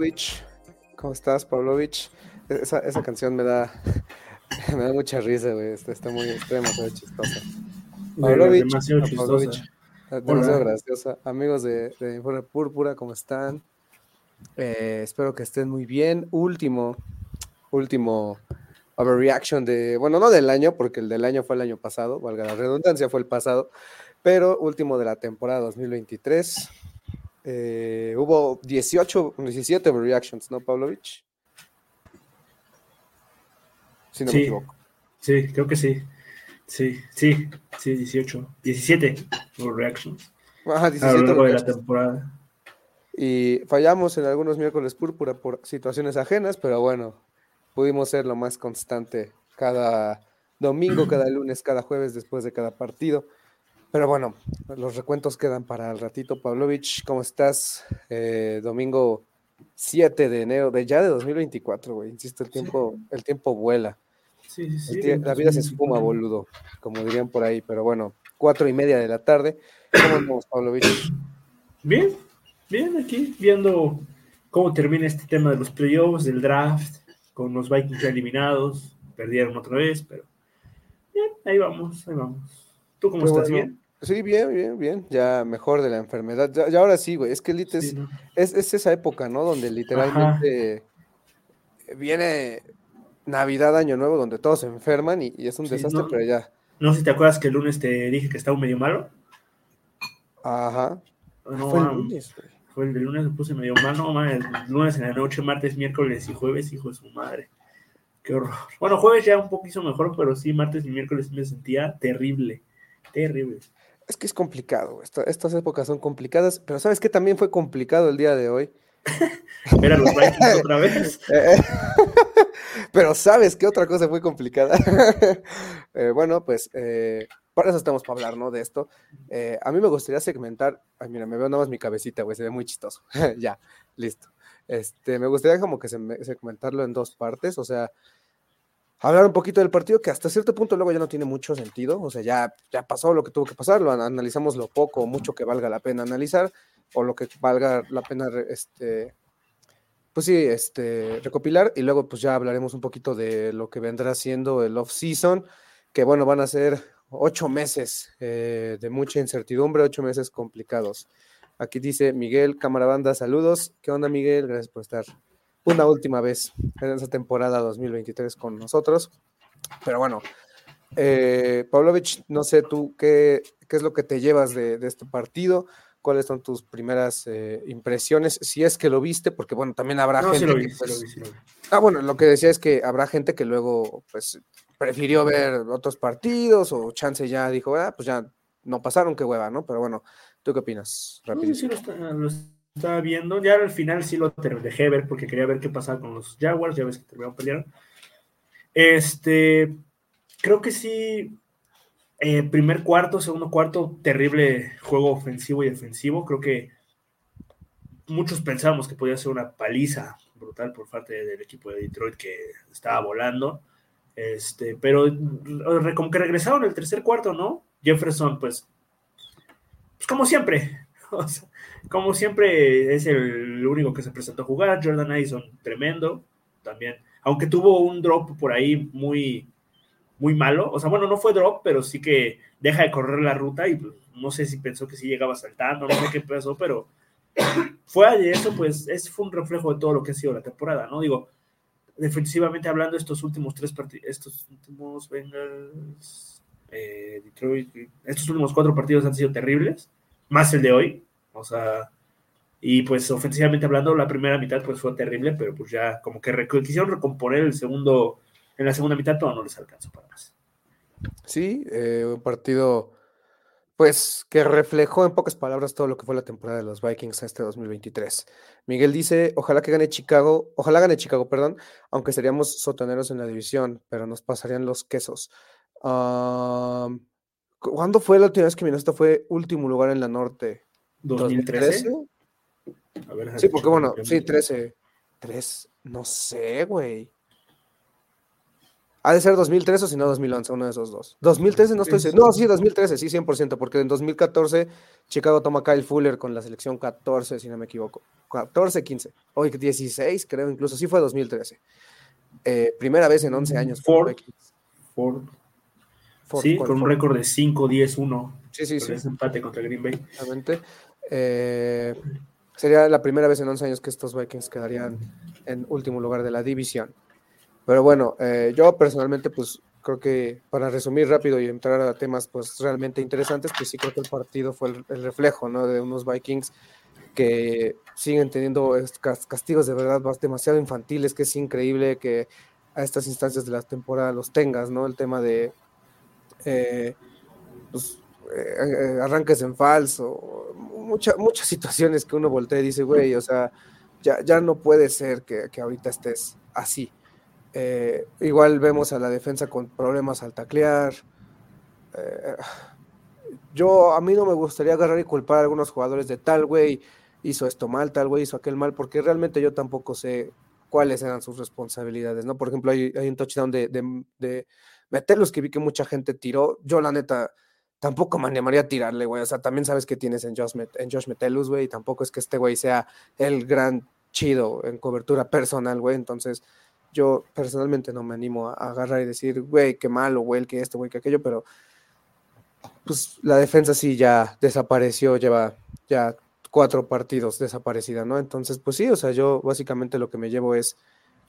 Pavlovich, ¿cómo estás, Pavlovich? Esa, esa canción me da, me da mucha risa, güey. Está, está muy está demasiado chistosa. Pavlovich, demasiado chistosa. Pavlovich, eh, demasiado graciosa. Amigos de, de Informe Púrpura, ¿cómo están? Eh, espero que estén muy bien. Último, último overreaction de, bueno, no del año, porque el del año fue el año pasado, valga la redundancia, fue el pasado, pero último de la temporada 2023. Eh, hubo 18, 17 overreactions, ¿no, Pavlovich? Si no me equivoco. Sí, creo que sí. Sí, sí, sí, 18. 17 por reactions Ajá, a 17 lo largo de la temporada. Y fallamos en algunos miércoles púrpura por situaciones ajenas, pero bueno, pudimos ser lo más constante cada domingo, cada lunes, cada jueves después de cada partido. Pero bueno, los recuentos quedan para el ratito. Pavlovich, ¿cómo estás? Eh, domingo 7 de enero de ya de 2024, güey. Insisto, el tiempo, el tiempo vuela. Sí, sí. El la vida se espuma, boludo, como dirían por ahí. Pero bueno, cuatro y media de la tarde. ¿Cómo andamos, Pavlovich? Bien, bien, aquí viendo cómo termina este tema de los playoffs, del draft, con los Vikings ya eliminados. Perdieron otra vez, pero bien, ahí vamos, ahí vamos. ¿Tú cómo estás? bueno. ¿Bien? Sí, bien, bien, bien. Ya mejor de la enfermedad. Ya, ya ahora sí, güey. Es que es, Sí, ¿no? es, es esa época, ¿no? Donde literalmente viene Navidad, Año Nuevo, donde todos se enferman y, y es un Sí, desastre, no. pero ya. No sé si te acuerdas que el lunes te dije que estaba medio malo. Ajá. No, Fue el lunes. Fue el de lunes, me puse medio mal, no, man, el lunes en la noche, martes, miércoles y jueves, hijo de su madre. Qué horror. Bueno, jueves ya un poquito mejor, pero sí, martes y miércoles me sentía terrible. Terrible. Es que es complicado. Esta- estas épocas son complicadas, pero ¿sabes qué también fue complicado el día de hoy? Ver a los Vikings otra vez. Eh, eh, Pero ¿sabes qué otra cosa fue complicada? Eh, bueno, pues eh, para eso estamos para hablar, ¿no? De esto. Eh, a mí me gustaría segmentar. Ay, mira, me veo nada más mi cabecita, güey, se ve muy chistoso. ya, listo. Este, me gustaría como que se- segmentarlo en dos partes, o sea, hablar un poquito del partido que hasta cierto punto luego ya no tiene mucho sentido, o sea, ya, ya pasó lo que tuvo que pasar, lo an- analizamos lo poco o mucho que valga la pena analizar, o lo que valga la pena, este, pues sí, este, recopilar, y luego pues ya hablaremos un poquito de lo que vendrá siendo el off-season, que bueno, van a ser ocho meses eh, de mucha incertidumbre, ocho meses complicados. Aquí dice Miguel, cámara banda, saludos. ¿Qué onda, Miguel? Gracias por estar una última vez en esa temporada 2023 con nosotros. Pero bueno, eh, Pavlovich, no sé tú qué, qué es lo que te llevas de, de este partido, cuáles son tus primeras eh, impresiones, si es que lo viste, porque bueno, también habrá No, sí gente lo vi, que, sí pues, lo vi, sí lo vi. Ah, bueno, lo que decía es que habrá gente que luego, pues, prefirió ver otros partidos o chance ya dijo, ah, pues ya no pasaron, qué hueva, ¿no? Pero bueno, ¿tú qué opinas? No, sí, Rápido. sí lo, está- lo estaba viendo. Ya al final sí lo dejé ver porque quería ver qué pasaba con los Jaguars. Ya ves que terminaron peleando. Este, creo que sí. eh, primer cuarto, segundo cuarto, terrible juego ofensivo y defensivo. Creo que muchos pensábamos que podía ser una paliza brutal por parte del equipo de Detroit que estaba volando. Este, pero como que regresaron el tercer cuarto, ¿no? Jefferson, pues, pues como siempre, o sea, como siempre es el único que se presentó a jugar. Jordan Addison, tremendo, también. Aunque tuvo un drop por ahí muy, muy malo. O sea, bueno, no fue drop, pero sí que deja de correr la ruta y pues, no sé si pensó que sí llegaba saltando, no sé qué pasó, pero fuera de eso, pues es, fue un reflejo de todo lo que ha sido la temporada, ¿no? Digo, defensivamente hablando, estos últimos tres partidos, estos últimos Bengals, eh, Detroit, estos últimos cuatro partidos han sido terribles, más el de hoy, o sea, y pues ofensivamente hablando, la primera mitad pues fue terrible, pero pues ya como que quisieron recomponer el segundo, en la segunda mitad todo no les alcanzó para más. Sí, eh, un partido pues que reflejó en pocas palabras todo lo que fue la temporada de los Vikings este 2023. Miguel dice, ojalá que gane Chicago, ojalá gane Chicago, perdón, aunque seríamos sotoneros en la división, pero nos pasarían los quesos. ¿Cuándo fue la última vez que Minnesota fue último lugar en la norte? ¿2013? sí, porque bueno, sí, 13. 3, no sé, güey. Ha de ser 2013 o si no 2011, uno de esos dos. 2013 no estoy seguro. No, sí, 2013, sí, 100%, porque en 2014 Chicago toma Kyle Fuller con la selección 14, si no me equivoco. 14, 15. Hoy 16, creo, incluso. Sí fue 2013. Eh, primera vez en 11 años. Ford. Ford. sí, con un récord de 5, 10, 1. Sí, sí, sí. Ese empate contra Green Bay. Eh, sería la primera vez en 11 años que estos Vikings quedarían en último lugar de la división. Pero bueno, eh, yo personalmente, pues creo que para resumir rápido y entrar a temas pues realmente interesantes, pues sí creo que el partido fue el, reflejo, ¿no? De unos Vikings que siguen teniendo castigos de verdad demasiado infantiles, que es increíble que a estas instancias de la temporada los tengas, ¿no? El tema de eh, pues, eh, arranques en falso, muchas muchas situaciones que uno voltea y dice, güey, o sea, ya, ya no puede ser que, que ahorita estés así. Eh, igual vemos a la defensa con problemas al taclear. Eh, yo, a mí no me gustaría agarrar y culpar a algunos jugadores de tal güey hizo esto mal, tal güey hizo aquel mal, porque realmente yo tampoco sé cuáles eran sus responsabilidades, ¿no? Por ejemplo, hay, un touchdown de, de, de, meterlos que vi que mucha gente tiró. Yo, la neta, tampoco me animaría a tirarle, güey. O sea, también sabes que tienes en Josh, en Josh Metellus, güey, y tampoco es que este güey sea el gran chido en cobertura personal, güey. Entonces, yo personalmente no me animo a, agarrar y decir, güey, qué malo, güey, que esto, güey, que aquello, pero pues la defensa sí ya desapareció, lleva ya cuatro partidos desaparecida, ¿no? Entonces, pues sí, o sea, yo básicamente lo que me llevo es,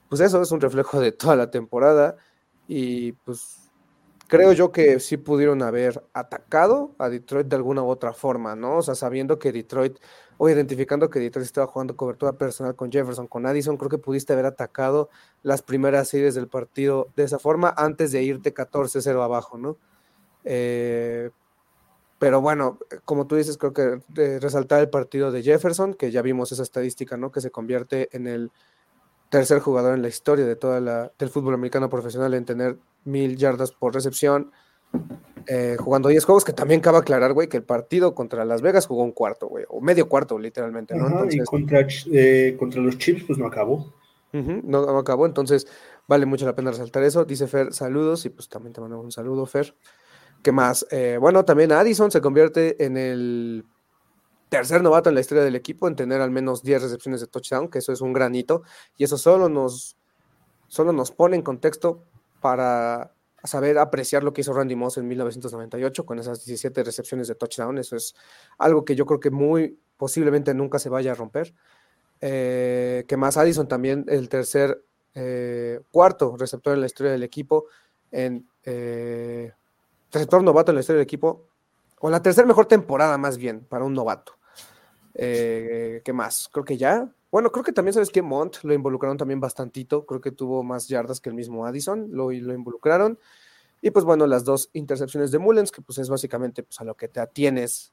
pues eso es un reflejo de toda la temporada y pues creo yo que sí pudieron haber atacado a Detroit de alguna u otra forma, ¿no? O sea, sabiendo que Detroit o identificando que Detroit estaba jugando cobertura personal con Jefferson, con Addison, creo que pudiste haber atacado las primeras series del partido de esa forma antes de irte 14-0 abajo, ¿no? Eh, pero bueno, como tú dices, creo que resaltar el partido de Jefferson, que ya vimos esa estadística, ¿no? Que se convierte en el tercer jugador en la historia de toda la, del fútbol americano profesional en tener mil yardas por recepción, eh, jugando 10 juegos, que también cabe aclarar, güey, que el partido contra Las Vegas jugó un cuarto, güey, o medio cuarto, literalmente, ¿no? y contra, eh, contra, los Chips, pues no acabó. no, acabó, entonces vale mucho la pena resaltar eso. Dice Fer, saludos, y pues también te mandamos un saludo, Fer. ¿Qué más? Eh, bueno, también Addison se convierte en el tercer novato en la historia del equipo en tener al menos 10 recepciones de touchdown, que eso es un granito, y eso solo nos, solo nos pone en contexto para saber apreciar lo que hizo Randy Moss en 1998 con esas 17 recepciones de touchdown. Eso es algo que yo creo que muy posiblemente nunca se vaya a romper. Eh, que más Addison también, el tercer, eh, cuarto receptor en la historia del equipo, en eh, receptor novato en la historia del equipo, o la tercera mejor temporada más bien para un novato. ¿Qué más? Creo que ya. Bueno, creo que también sabes que Mont lo involucraron también bastantito. Creo que tuvo más yardas que el mismo Addison. Lo, involucraron. Y pues bueno, las dos intercepciones de Mullens, que pues es básicamente pues, a lo que te atienes.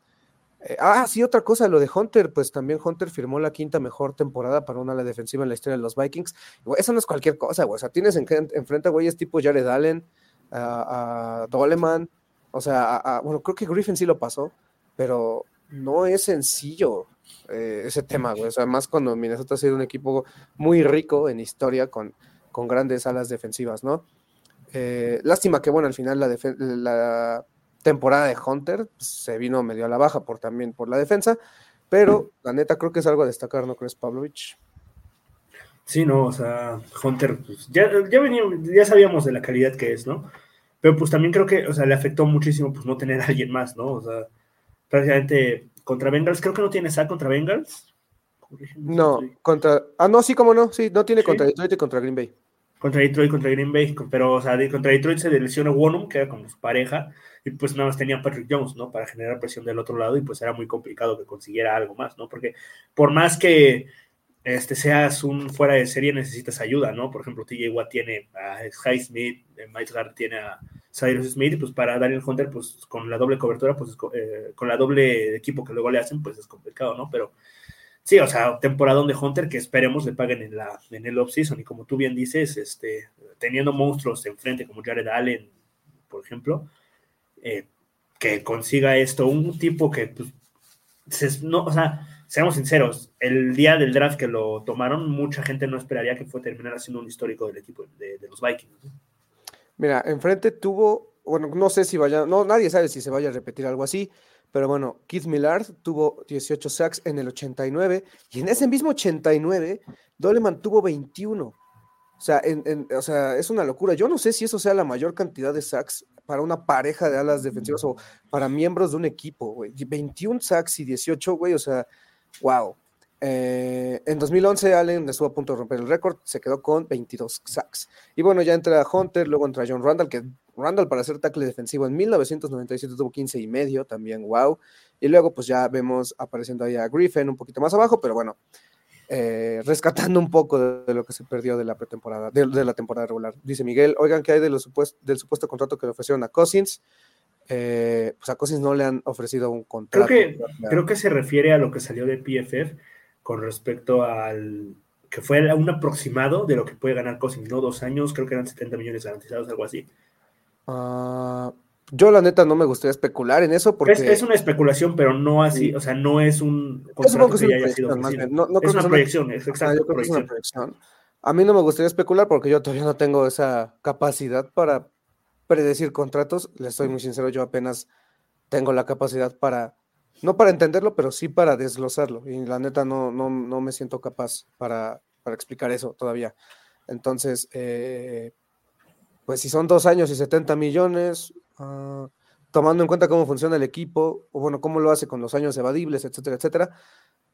Eh, ah, sí, otra cosa, lo de Hunter, pues también Hunter firmó la quinta mejor temporada para una defensiva en la historia de los Vikings. eso no es cualquier cosa, güey. O sea, tienes enfrente a güeyes tipo Jared Allen, a, Doleman, o sea, bueno, creo que Griffin sí lo pasó, pero no es sencillo eh, ese tema, güey. O sea, más cuando Minnesota ha sido un equipo muy rico en historia con, con grandes alas defensivas, ¿no? Eh, lástima que, bueno, al final la, temporada de Hunter pues, se vino medio a la baja por también por la defensa, pero la neta creo que es algo a destacar, ¿no crees, Pavlovich? Sí, no, o sea, Hunter, pues, ya, ya, ya sabíamos de la calidad que es, ¿no? Pero pues también creo que, o sea, le afectó muchísimo pues no tener a alguien más, ¿no? O sea, prácticamente contra Bengals, creo que no tiene sack contra Bengals. No, contra. Ah, no, sí, como no. Sí, no tiene ¿Sí? contra Detroit y contra Green Bay. Contra Detroit, contra Green Bay, con- pero, o sea, contra Detroit se lesionó Wonum, que era como su pareja, y pues nada más tenía Patrick Jones, ¿no? Para generar presión del otro lado, y pues era muy complicado que consiguiera algo más, ¿no? Porque por más que este, seas un fuera de serie, necesitas ayuda, ¿no? Por ejemplo, TJ Watt tiene a High Smith, eh, Miles Garrett tiene a Cyrus Smith, pues para Daniel Hunter, pues con la doble cobertura, pues eh, con la doble equipo que luego le hacen, pues es complicado, ¿no? Pero Sí, o sea, temporadón de Hunter que esperemos le paguen en, la, en el offseason. Y como tú bien dices, este, teniendo monstruos enfrente como Jared Allen, por ejemplo, eh, que consiga esto, un tipo que, pues, se- no, o sea, seamos sinceros, el día del draft que lo tomaron, mucha gente no esperaría que fue terminar siendo un histórico del equipo de, de los Vikings. ¿no? Mira, enfrente tuvo, bueno, no sé si vaya, no, nadie sabe si se vaya a repetir algo así, pero bueno, Keith Millard tuvo 18 sacks en el 89 y en ese mismo 89 Doleman tuvo 21. O sea, en- en- o sea, es una locura. Yo no sé si eso sea la mayor cantidad de sacks para una pareja de alas defensivas o para miembros de un equipo, güey. 21 sacks y 18, güey, o sea, wow. Eh, en 2011 Allen estuvo a punto de romper el récord, se quedó con 22 sacks. Y bueno, ya entra Hunter, luego entra John Randall, que Randall para ser tackle defensivo en 1997 tuvo 15 y medio, también wow. Y luego pues ya vemos apareciendo ahí a Griffin un poquito más abajo, pero bueno, eh, rescatando un poco de, de lo que se perdió de la pretemporada, de, de la temporada regular. Dice Miguel, oigan, ¿qué hay de los del supuesto contrato que le ofrecieron a Cousins? Eh, pues a Cousins no le han ofrecido un Creo contrato. que, todavía. creo que se refiere a lo que salió de PFF con respecto al que fue un aproximado de lo que puede ganar Cousins, ¿no? Dos años, creo que eran 70 millones garantizados, algo así. Ah, yo la neta no me gustaría especular en eso porque... Es, es una especulación, pero no así, Sí. o sea, no es un Yo supongo contrato que es una. No- es una proyección, es exacto, una proyección. A mí no me gustaría especular porque yo todavía no tengo esa capacidad para predecir contratos. Les soy muy sincero, yo apenas tengo la capacidad para, no para entenderlo, pero sí para desglosarlo. Y la neta no, no, no me siento capaz para, para explicar eso todavía. Entonces, eh, pues si son dos años y 70 millones, ah, tomando en cuenta cómo funciona el equipo, o bueno, cómo lo hace con los años evadibles, etcétera, etcétera,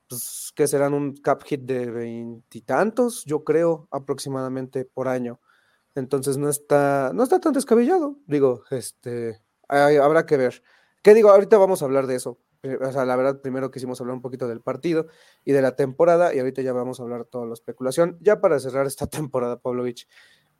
pues que serán un cap hit de veintitantos, yo creo, aproximadamente por año. Entonces no está, no está tan descabellado. Digo, este, habrá que ver. ¿Qué digo? Ahorita vamos a hablar de eso. Eh, O sea, la verdad, primero quisimos hablar un poquito del partido y de la temporada, y ahorita ya vamos a hablar toda la especulación. Ya para cerrar esta temporada, Pavlovich,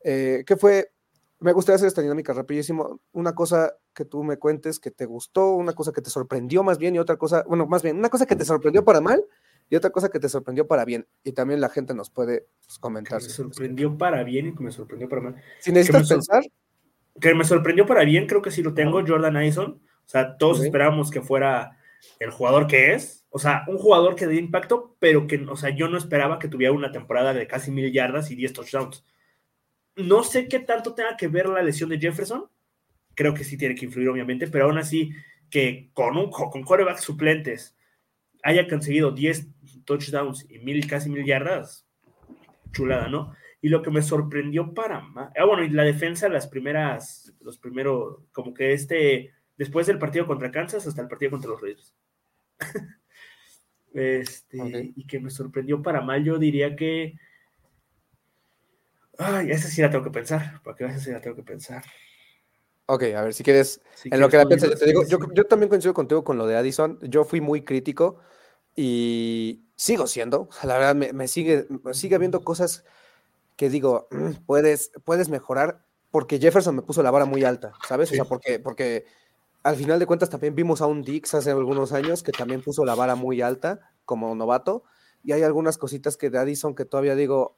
eh, ¿qué fue? Me gustaría hacer esta dinámica rapidísimo. Una cosa que tú me cuentes que te gustó, una cosa que te sorprendió más bien y otra cosa, bueno, más bien, una cosa que te sorprendió para mal y otra cosa que te sorprendió para bien. Y también la gente nos puede pues, Que comentar. me si- sorprendió para bien y que me sorprendió para mal. Si necesitas sor- pensar, Que me sorprendió para bien, creo que sí lo tengo, Jordan Addison. O sea, todos Ok. esperábamos que fuera el jugador que es. O sea, un jugador que dé impacto, pero que, o sea, yo no esperaba que tuviera una temporada de casi mil yardas y 10 touchdowns. No sé qué tanto tenga que ver la lesión de Jefferson. Creo que sí tiene que influir, obviamente, pero aún así, que con, un, con corebacks suplentes haya conseguido 10 touchdowns y mil, casi mil yardas, chulada, ¿no? Y lo que me sorprendió para más. Ah, bueno, y la defensa, las primeras, los primeros, como que este, después del partido contra Kansas hasta el partido contra los Raiders. este, y que me sorprendió para mal, yo diría que. Ay, esa sí la tengo que pensar, porque esa sí la tengo que pensar. ok, a ver, si quieres, Si en lo que la piensas, yo te digo, yo, yo también coincido contigo con lo de Addison. Yo fui muy crítico y sigo siendo. La verdad, me, me sigue, me sigue habiendo cosas que digo, "Mm, puedes, puedes mejorar porque Jefferson me puso la vara muy alta, ¿sabes? Sí. O sea, porque, porque al final de cuentas también vimos a un Dix hace algunos años que también puso la vara muy alta como novato y hay algunas cositas que de Addison que todavía digo,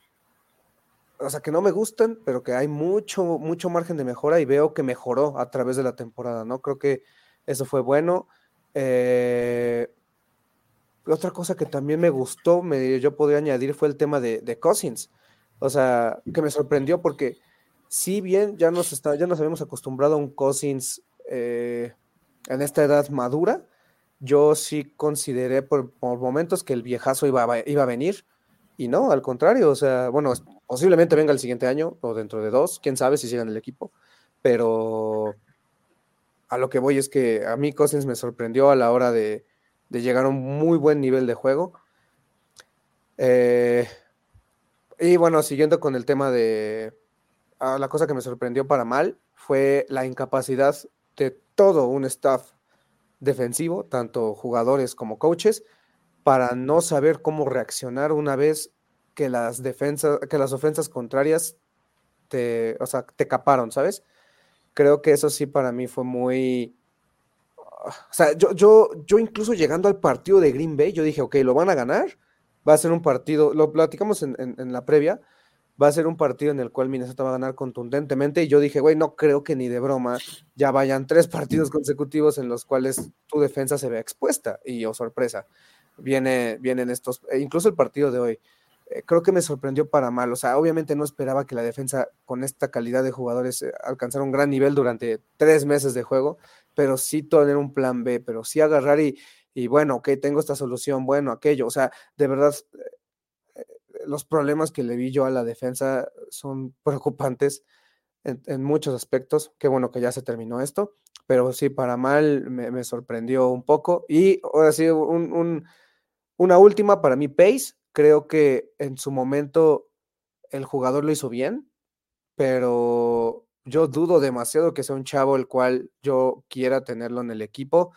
o sea, que no me gustan, pero que hay mucho, mucho margen de mejora y veo que mejoró a través de la temporada, ¿no? Creo que eso fue bueno. Eh, otra cosa que también me gustó, me, yo podría añadir, fue el tema de, de Cousins. O sea, que me sorprendió porque si bien ya nos, está, ya nos habíamos acostumbrado a un Cousins eh, en esta edad madura, yo sí consideré por, por momentos que el viejazo iba a, iba a venir y no, al contrario, o sea, bueno, posiblemente venga el siguiente año o dentro de dos, quién sabe si siga en el equipo, pero a lo que voy es que a mí Cousins me sorprendió a la hora de, de llegar a un muy buen nivel de juego. Eh, y bueno, siguiendo con el tema de ah, la cosa que me sorprendió para mal fue la incapacidad de todo un staff defensivo, tanto jugadores como coaches, para no saber cómo reaccionar una vez que las defensas, que las ofensas contrarias te, o sea, te caparon, ¿sabes? Creo que eso sí para mí fue muy. O sea, yo, yo, yo incluso llegando al partido de Green Bay, yo dije, ok, lo van a ganar. Va a ser un partido, lo platicamos en, en la previa, va a ser un partido en el cual Minnesota va a ganar contundentemente. Y yo dije, güey, no creo que ni de broma ya vayan tres partidos consecutivos en los cuales tu defensa se vea expuesta. Y oh, sorpresa, viene, vienen estos, e incluso el partido de hoy. Eh, creo que me sorprendió para mal. O sea, obviamente no esperaba que la defensa con esta calidad de jugadores eh, alcanzara un gran nivel durante tres meses de juego, pero sí tener un plan B, pero sí agarrar y, y bueno, ok, tengo esta solución, bueno, aquello. O sea, de verdad, eh, los problemas que le vi yo a la defensa son preocupantes en, muchos aspectos. Qué bueno que ya se terminó esto, pero sí, para mal me, sorprendió un poco. Y ahora sí, una última para mí, Pace Creo que en su momento el jugador lo hizo bien, pero yo dudo demasiado que sea un chavo el cual yo quiera tenerlo en el equipo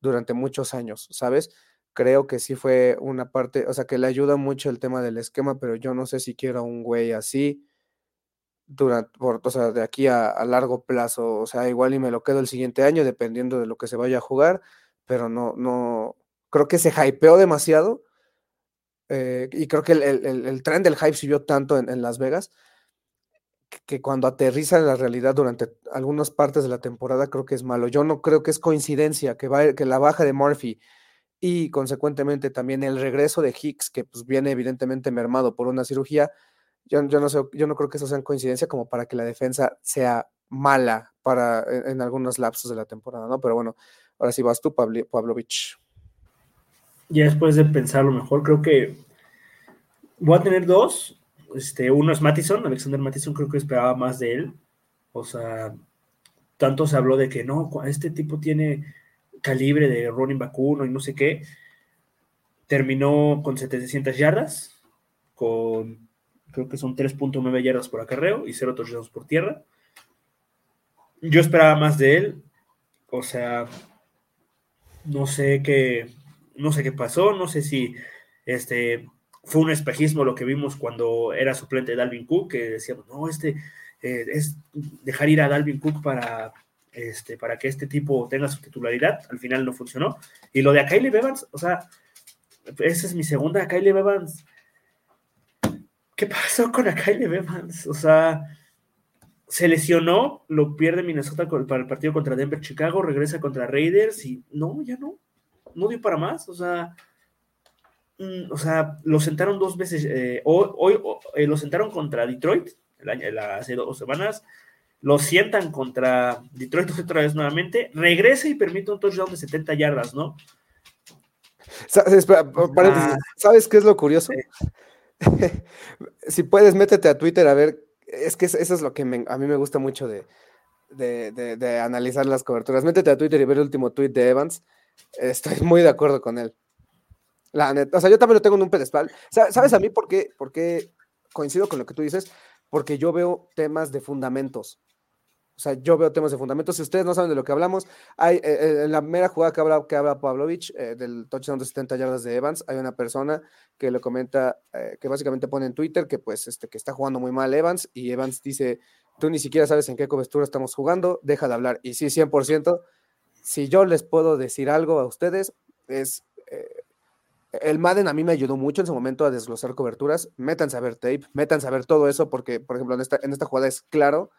durante muchos años, ¿sabes? Creo que sí fue una parte, o sea, que le ayuda mucho el tema del esquema, pero yo no sé si quiero un güey así durante, por, o sea, de aquí a, largo plazo, o sea, igual y me lo quedo el siguiente año dependiendo de lo que se vaya a jugar, pero no, no, creo que se hypeó demasiado eh, y creo que el, el, el, tren del hype subió tanto en, Las Vegas que, cuando aterriza en la realidad durante algunas partes de la temporada creo que es malo. Yo no creo que es coincidencia que, va, que la baja de Murphy y consecuentemente también el regreso de Hicks, que pues viene evidentemente mermado por una cirugía, yo, yo, no, sé, yo no creo que eso sea coincidencia como para que la defensa sea mala para, en, algunos lapsos de la temporada, ¿no? Pero bueno, ahora sí vas tú, Pavlovich ya después de pensarlo mejor, creo que voy a tener dos. Este, uno es Mattison, Alexander Mattison, creo que esperaba más de él. O sea, tanto se habló de que no, este tipo tiene calibre de running back uno y no sé qué. Terminó con 700 yardas, con creo que son 3.9 yardas por acarreo y 0 touchdowns por tierra. Yo esperaba más de él. O sea, no sé qué, no sé qué pasó, no sé si este, fue un espejismo lo que vimos cuando era suplente de Dalvin Cook, que decíamos, no, este eh, es dejar ir a Dalvin Cook para, este, para que este tipo tenga su titularidad, al final no funcionó. Y lo de a Kylie Evans, o sea, esa es mi segunda, Kylie Evans. ¿Qué pasó con a Kylie Evans? O sea, se lesionó, lo pierde Minnesota para el partido contra Denver, Chicago, regresa contra Raiders y no, ya no no dio para más, o sea, mm, o sea, lo sentaron dos veces, eh, hoy, eh, lo sentaron contra Detroit, el año, hace dos semanas, lo sientan contra Detroit otra vez nuevamente, regresa y permite un touchdown de 70 yardas, ¿no? Ah. ¿Sabes qué es lo curioso? si puedes, métete a Twitter a ver, es que eso es lo que a mí me gusta mucho de, de, analizar las coberturas. Métete a Twitter y ver el último tweet de Evans Estoy muy de acuerdo con él. La neta, o sea, yo también lo tengo en un pedestal. ¿Sabes a mí por qué, por qué coincido con lo que tú dices? Porque yo veo temas de fundamentos. O sea, yo veo temas de fundamentos. Si ustedes no saben de lo que hablamos, hay eh, eh, en la mera jugada que habla, que habla Pavlovich eh, del touchdown de 70 yardas de Evans, hay una persona que le comenta, que básicamente pone en Twitter que pues este, que está jugando muy mal Evans y Evans dice, tú ni siquiera sabes en qué cobertura estamos jugando, deja de hablar. Y sí, 100%, si yo les puedo decir algo a ustedes, es eh, el Madden a mí me ayudó mucho en su momento a desglosar coberturas. Métanse a ver tape, métanse a ver todo eso, porque, por ejemplo, en esta, en esta jugada es claro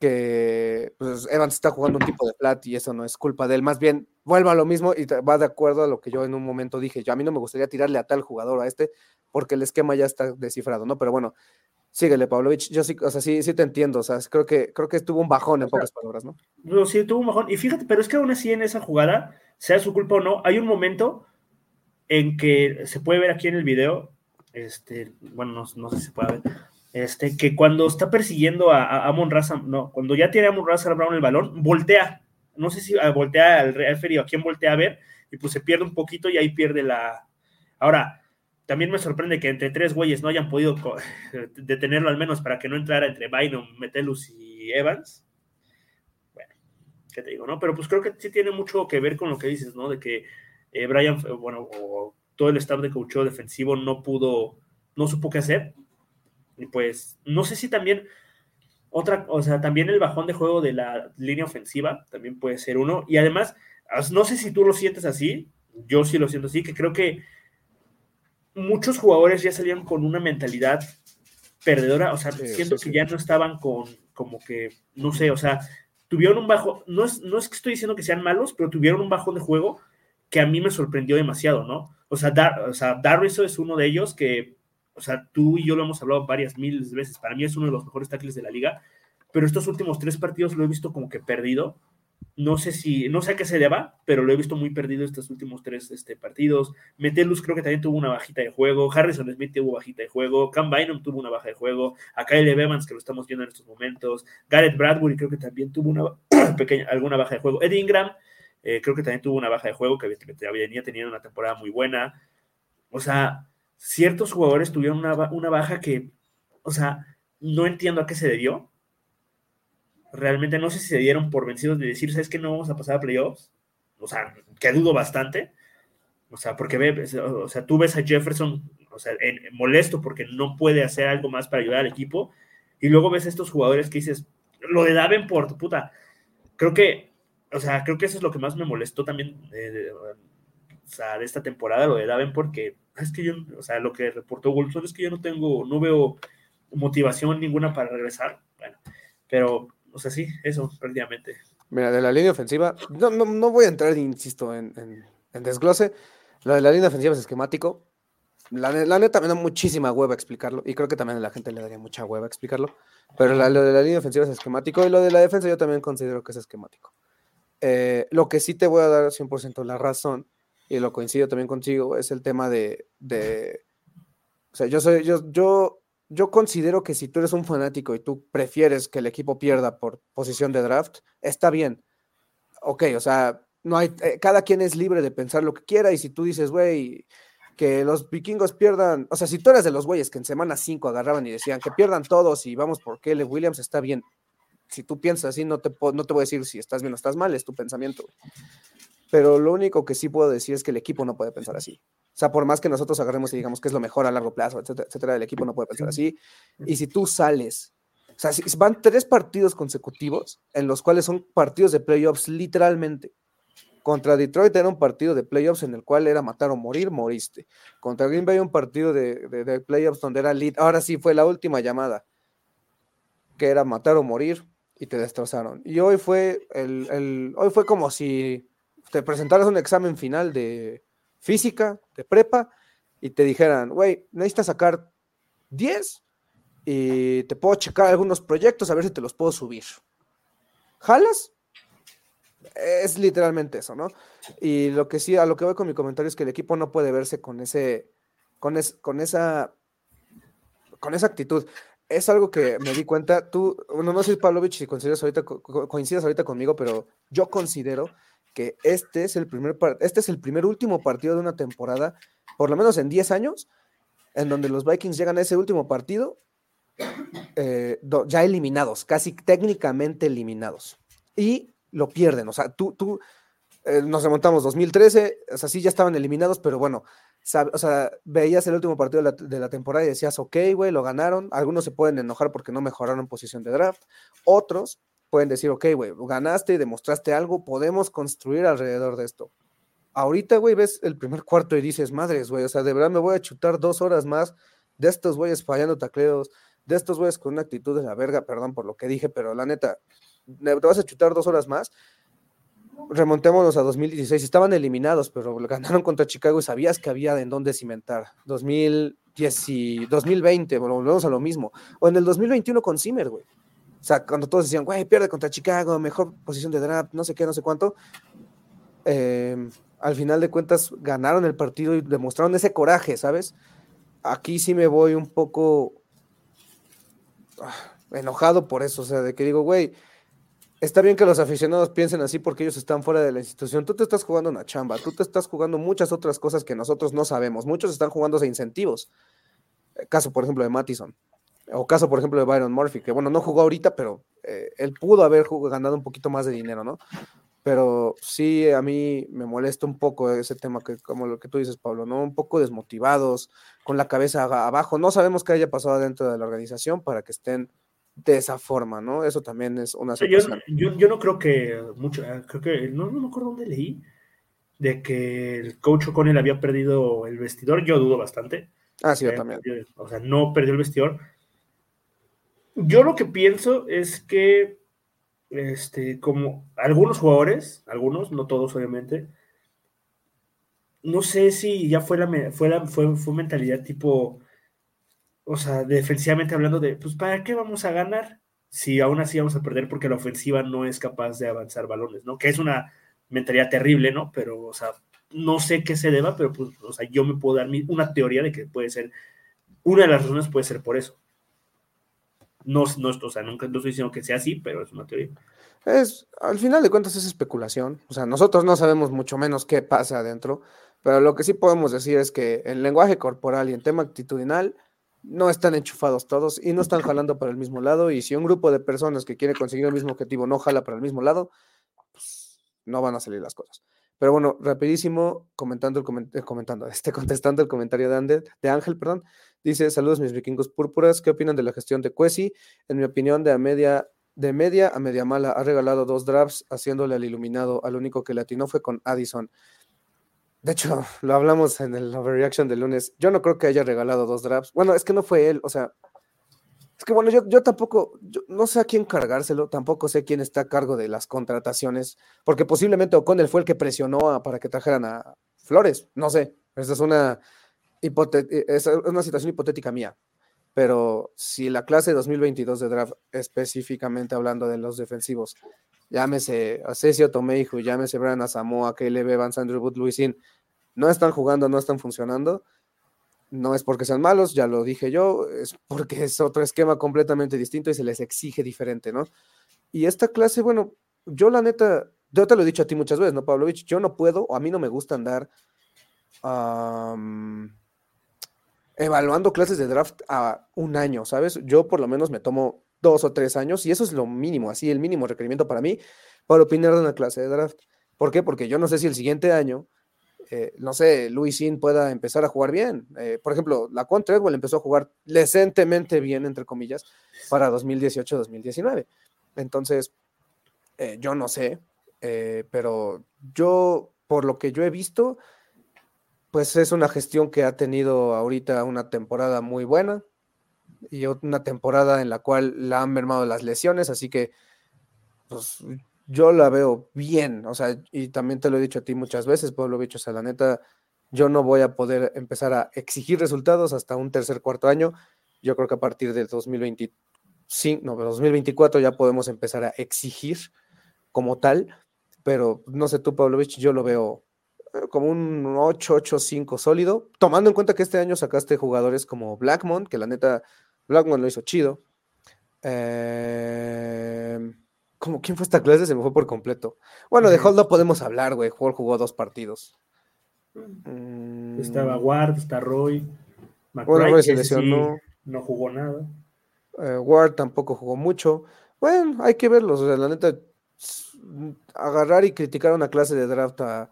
que pues, Evans está jugando un tipo de flat y eso no es culpa de él. Más bien, vuelva a lo mismo y va de acuerdo a lo que yo en un momento dije. Yo a mí no me gustaría tirarle a tal jugador a este, porque el esquema ya está descifrado, ¿no? Pero bueno, Síguele, Pavlovich. Yo sí, o sea, sí, sí te entiendo. O sea, creo que, creo que tuvo un bajón en pocas palabras, ¿no? No, sí, tuvo un bajón. Y fíjate, pero es que aún así en esa jugada, sea su culpa o no, hay un momento en que se puede ver aquí en el video, este, bueno, no, no sé si se puede ver, este, que cuando está persiguiendo a, Amon Raza, no, cuando ya tiene a Amon Raza Brown el balón, voltea. No sé si ah, voltea al referee o a quién voltea a ver, y pues se pierde un poquito y ahí pierde la. Ahora, también me sorprende que entre tres güeyes no hayan podido detenerlo al menos para que no entrara entre Bynum, Metelus y Evans. Bueno, ¿qué te digo, no? Pero pues creo que sí tiene mucho que ver con lo que dices, ¿no? De que eh, Brian, bueno, o todo el staff de coach defensivo no pudo, no supo qué hacer. Y pues, no sé si también otra, o sea, también el bajón de juego de la línea ofensiva también puede ser uno. Y además, no sé si tú lo sientes así, yo sí lo siento así, que creo que muchos jugadores ya salían con una mentalidad perdedora, o sea, siento que ya no estaban con como que, no sé, o sea, tuvieron un bajo, no es, no es que estoy diciendo que sean malos, pero tuvieron un bajón de juego que a mí me sorprendió demasiado, ¿no? O sea, Dar, o sea es uno de ellos que, o sea, tú y yo lo hemos hablado varias mil veces, para mí es uno de los mejores tackles de la liga, pero estos últimos tres partidos lo he visto como que perdido, no sé si, no sé a qué se deba, pero lo he visto muy perdido estos últimos tres este, partidos. Metelus creo que también tuvo una bajita de juego. Harrison Smith tuvo bajita de juego. Cam Bynum tuvo una baja de juego. A Kyle Evans, que lo estamos viendo en estos momentos. Garrett Bradbury creo que también tuvo una pequeña, alguna baja de juego. Ed Ingram eh, creo que también tuvo una baja de juego, que venía teniendo una temporada muy buena. O sea, ciertos jugadores tuvieron una, una baja que, o sea, no entiendo a qué se debió realmente no sé si se dieron por vencidos de decir, ¿sabes que no vamos a pasar a playoffs? O sea, que dudo bastante. O sea, porque ve, o sea, tú ves a Jefferson, o sea, molesto porque no puede hacer algo más para ayudar al equipo. Y luego ves a estos jugadores que dices, lo de Davenport, puta. Creo que, o sea, creo que eso es lo que más me molestó también de, esta temporada, lo de Davenport, que es que yo, o sea, lo que reportó Wilson es que yo no tengo, no veo motivación ninguna para regresar. Bueno, pero o sea, sí, eso prácticamente. Mira, de la línea ofensiva, no, no, voy a entrar, insisto, en, en, desglose. Lo de la línea ofensiva es esquemático. La, la, neta me da muchísima hueva explicarlo y creo que también a la gente le daría mucha hueva explicarlo. Pero lo de la línea ofensiva es esquemático y lo de la defensa yo también considero que es esquemático. Eh, lo que sí te voy a dar 100% la razón y lo coincido también contigo es el tema de, de o sea, yo soy, yo, yo yo considero que si tú eres un fanático y tú prefieres que el equipo pierda por posición de draft, está bien. Ok, o sea, no hay, eh, cada quien es libre de pensar lo que quiera y si tú dices, güey, que los vikingos pierdan, o sea, si tú eres de los güeyes que en semana 5 agarraban y decían que pierdan todos y vamos por Kelly Williams, está bien. Si tú piensas así, no te, no te voy a decir si estás bien o estás mal, es tu pensamiento. Pero lo único que sí puedo decir es que el equipo no puede pensar así. O sea, por más que nosotros agarremos y digamos que es lo mejor a largo plazo, etcétera, etcétera, el equipo no puede pensar así. Y si tú sales, o sea, si van tres partidos consecutivos en los cuales son partidos de playoffs literalmente. Contra Detroit era un partido de playoffs en el cual era matar o morir, moriste. Contra Green Bay un partido de, de, playoffs donde era lead. Ahora sí fue la última llamada, que era matar o morir y te destrozaron. Y hoy fue el, el hoy fue como si te presentaras un examen final de, física, de prepa, y te dijeran, güey, necesitas sacar 10 y te puedo checar algunos proyectos a ver si te los puedo subir. ¿Jalas? Es literalmente eso, ¿no? Y lo que sí, a lo que voy con mi comentario es que el equipo no puede verse con ese, con, con esa, con esa actitud. Es algo que me di cuenta. Tú, no, sé, Pavlovich, si coincides ahorita, coincides ahorita conmigo, pero yo considero que este es el primer, este es el primer último partido de una temporada, por lo menos en 10 años, en donde los Vikings llegan a ese último partido eh, ya eliminados, casi técnicamente eliminados. Y lo pierden, o sea, tú, tú, eh, nos remontamos 2013, o sea, sí ya estaban eliminados, pero bueno, o sea, veías el último partido de la, temporada y decías, ok, güey, lo ganaron. Algunos se pueden enojar porque no mejoraron posición de draft. Otros pueden decir, ok, güey, ganaste demostraste algo, podemos construir alrededor de esto. Ahorita, güey, ves el primer cuarto y dices, madres, güey, o sea, de verdad me voy a chutar dos horas más de estos güeyes fallando tacleos, de estos güeyes con una actitud de la verga, perdón por lo que dije, pero la neta, te vas a chutar dos horas más. Remontémonos a 2016, estaban eliminados, pero ganaron contra Chicago y sabías que había en dónde cimentar. 2010 y 2020, bueno, volvemos a lo mismo. O en el 2021 con Zimmer, güey. O sea, cuando todos decían, güey, pierde contra Chicago, mejor posición de draft, no sé qué, no sé cuánto. Em, al final de cuentas ganaron el partido y demostraron ese coraje, ¿sabes? Aquí sí me voy un poco ah, enojado por eso, o sea, de que digo, güey, está bien que los aficionados piensen así porque ellos están fuera de la institución. Tú te estás jugando una chamba, tú te estás jugando muchas otras cosas que nosotros no sabemos. Muchos están jugándose incentivos. Caso, por ejemplo, de Mattison. O caso, por ejemplo, de Byron Murphy, que bueno, no jugó ahorita, pero eh, él pudo haber ganado un poquito más de dinero, ¿no? Pero sí, a mí me molesta un poco ese tema, que como lo que tú dices, Pablo, ¿no? Un poco desmotivados, con la cabeza abajo. No sabemos qué haya pasado dentro de la organización para que estén de esa forma, ¿no? Eso también es una situación. Yo, yo, no creo que mucho, ah, creo que, no, no me acuerdo dónde leí, de que el coach O'Connell había perdido el vestidor, yo dudo bastante. Ah, sí, yo también. o sea, no perdió el vestidor. Yo lo que pienso es que, este, como algunos jugadores, algunos, no todos obviamente, no sé si ya fue la, fue fue, fue mentalidad tipo o sea, defensivamente hablando de, pues, ¿para qué vamos a ganar? Si aún así vamos a perder porque la ofensiva no es capaz de avanzar balones, ¿no? Que es una mentalidad terrible, ¿no? Pero, o sea, no sé qué se deba, pero, pues, o sea, yo me puedo dar una teoría de que puede ser, una de las razones puede ser por eso. No, no, o sea, nunca no estoy diciendo que sea así, pero es una teoría. Es, al final de cuentas es especulación. O sea, nosotros no sabemos mucho menos qué pasa adentro, pero lo que sí podemos decir es que en lenguaje corporal y en tema actitudinal, no están enchufados todos y no están jalando para el mismo lado. Y si un grupo de personas que quiere conseguir el mismo objetivo no jala para el mismo lado, pues no van a salir las cosas. Pero bueno, rapidísimo, comentando, el eh, comentando este, contestando el comentario de, de Ángel, perdón, dice, saludos mis vikingos púrpuras, ¿qué opinan de la gestión de Cuesi? En mi opinión, de a media, de media a media mala, ha regalado dos drafts haciéndole al iluminado, al único que le atinó fue con Addison. De hecho, lo hablamos en el overreaction del lunes. Yo no creo que haya regalado dos drafts. Bueno, es que no fue él, o sea. Es que bueno, yo, yo tampoco, no sé a quién cargárselo, tampoco sé quién está a cargo de las contrataciones, porque posiblemente O'Connell fue el que presionó para que trajeran a Flores, no sé, esa es una, es una situación hipotética mía, pero si la clase 2022 de draft, específicamente hablando de los defensivos, llámese Asesio Tomeijo, llámese Brian Asamoah, KLB, Vance Andrew Wood, Luisin, no están jugando, no están funcionando. No es porque sean malos, ya lo dije yo, es porque es otro esquema completamente distinto y se les exige diferente, ¿no? Y esta clase, bueno, yo la neta, yo te lo he dicho a ti muchas veces, ¿no, Pavlovich? Yo no puedo, o a mí no me gusta andar evaluando clases de draft a un año, ¿sabes? Yo por lo menos me tomo dos o tres años, y eso es lo mínimo, así el mínimo requerimiento para mí, para opinar de una clase de draft. ¿Por qué? Porque yo no sé si el siguiente año, eh, no sé, Luis Sin pueda empezar a jugar bien. Eh, por ejemplo, la Treadwell empezó a jugar decentemente bien, entre comillas, para 2018-2019. Entonces, eh, yo no sé, pero yo, por lo que yo he visto, pues es una gestión que ha tenido ahorita una temporada muy buena, y una temporada en la cual la han mermado las lesiones, así que pues yo la veo bien, o sea, y también te lo he dicho a ti muchas veces, Pablo Bicho, o sea, la neta, yo no voy a poder empezar a exigir resultados hasta un tercer, cuarto año, yo creo que a partir del 2025, no, 2024 ya podemos empezar a exigir como tal, pero no sé tú, Pablo Bicho, yo lo veo eh, como un 8-8-5 sólido, tomando en cuenta que este año sacaste jugadores como Blackmon, que la neta Blackmon lo hizo chido. Eh, como, ¿Quién fue esta clase? Se me fue por completo. Bueno, de Hold no podemos hablar, güey. Hall jugó dos partidos. Mm. Estaba Ward, está Roy. bueno, Roy se lesionó. no jugó nada. Eh, Ward tampoco jugó mucho. Bueno, hay que verlos. O sea, la neta, agarrar y criticar una clase de draft a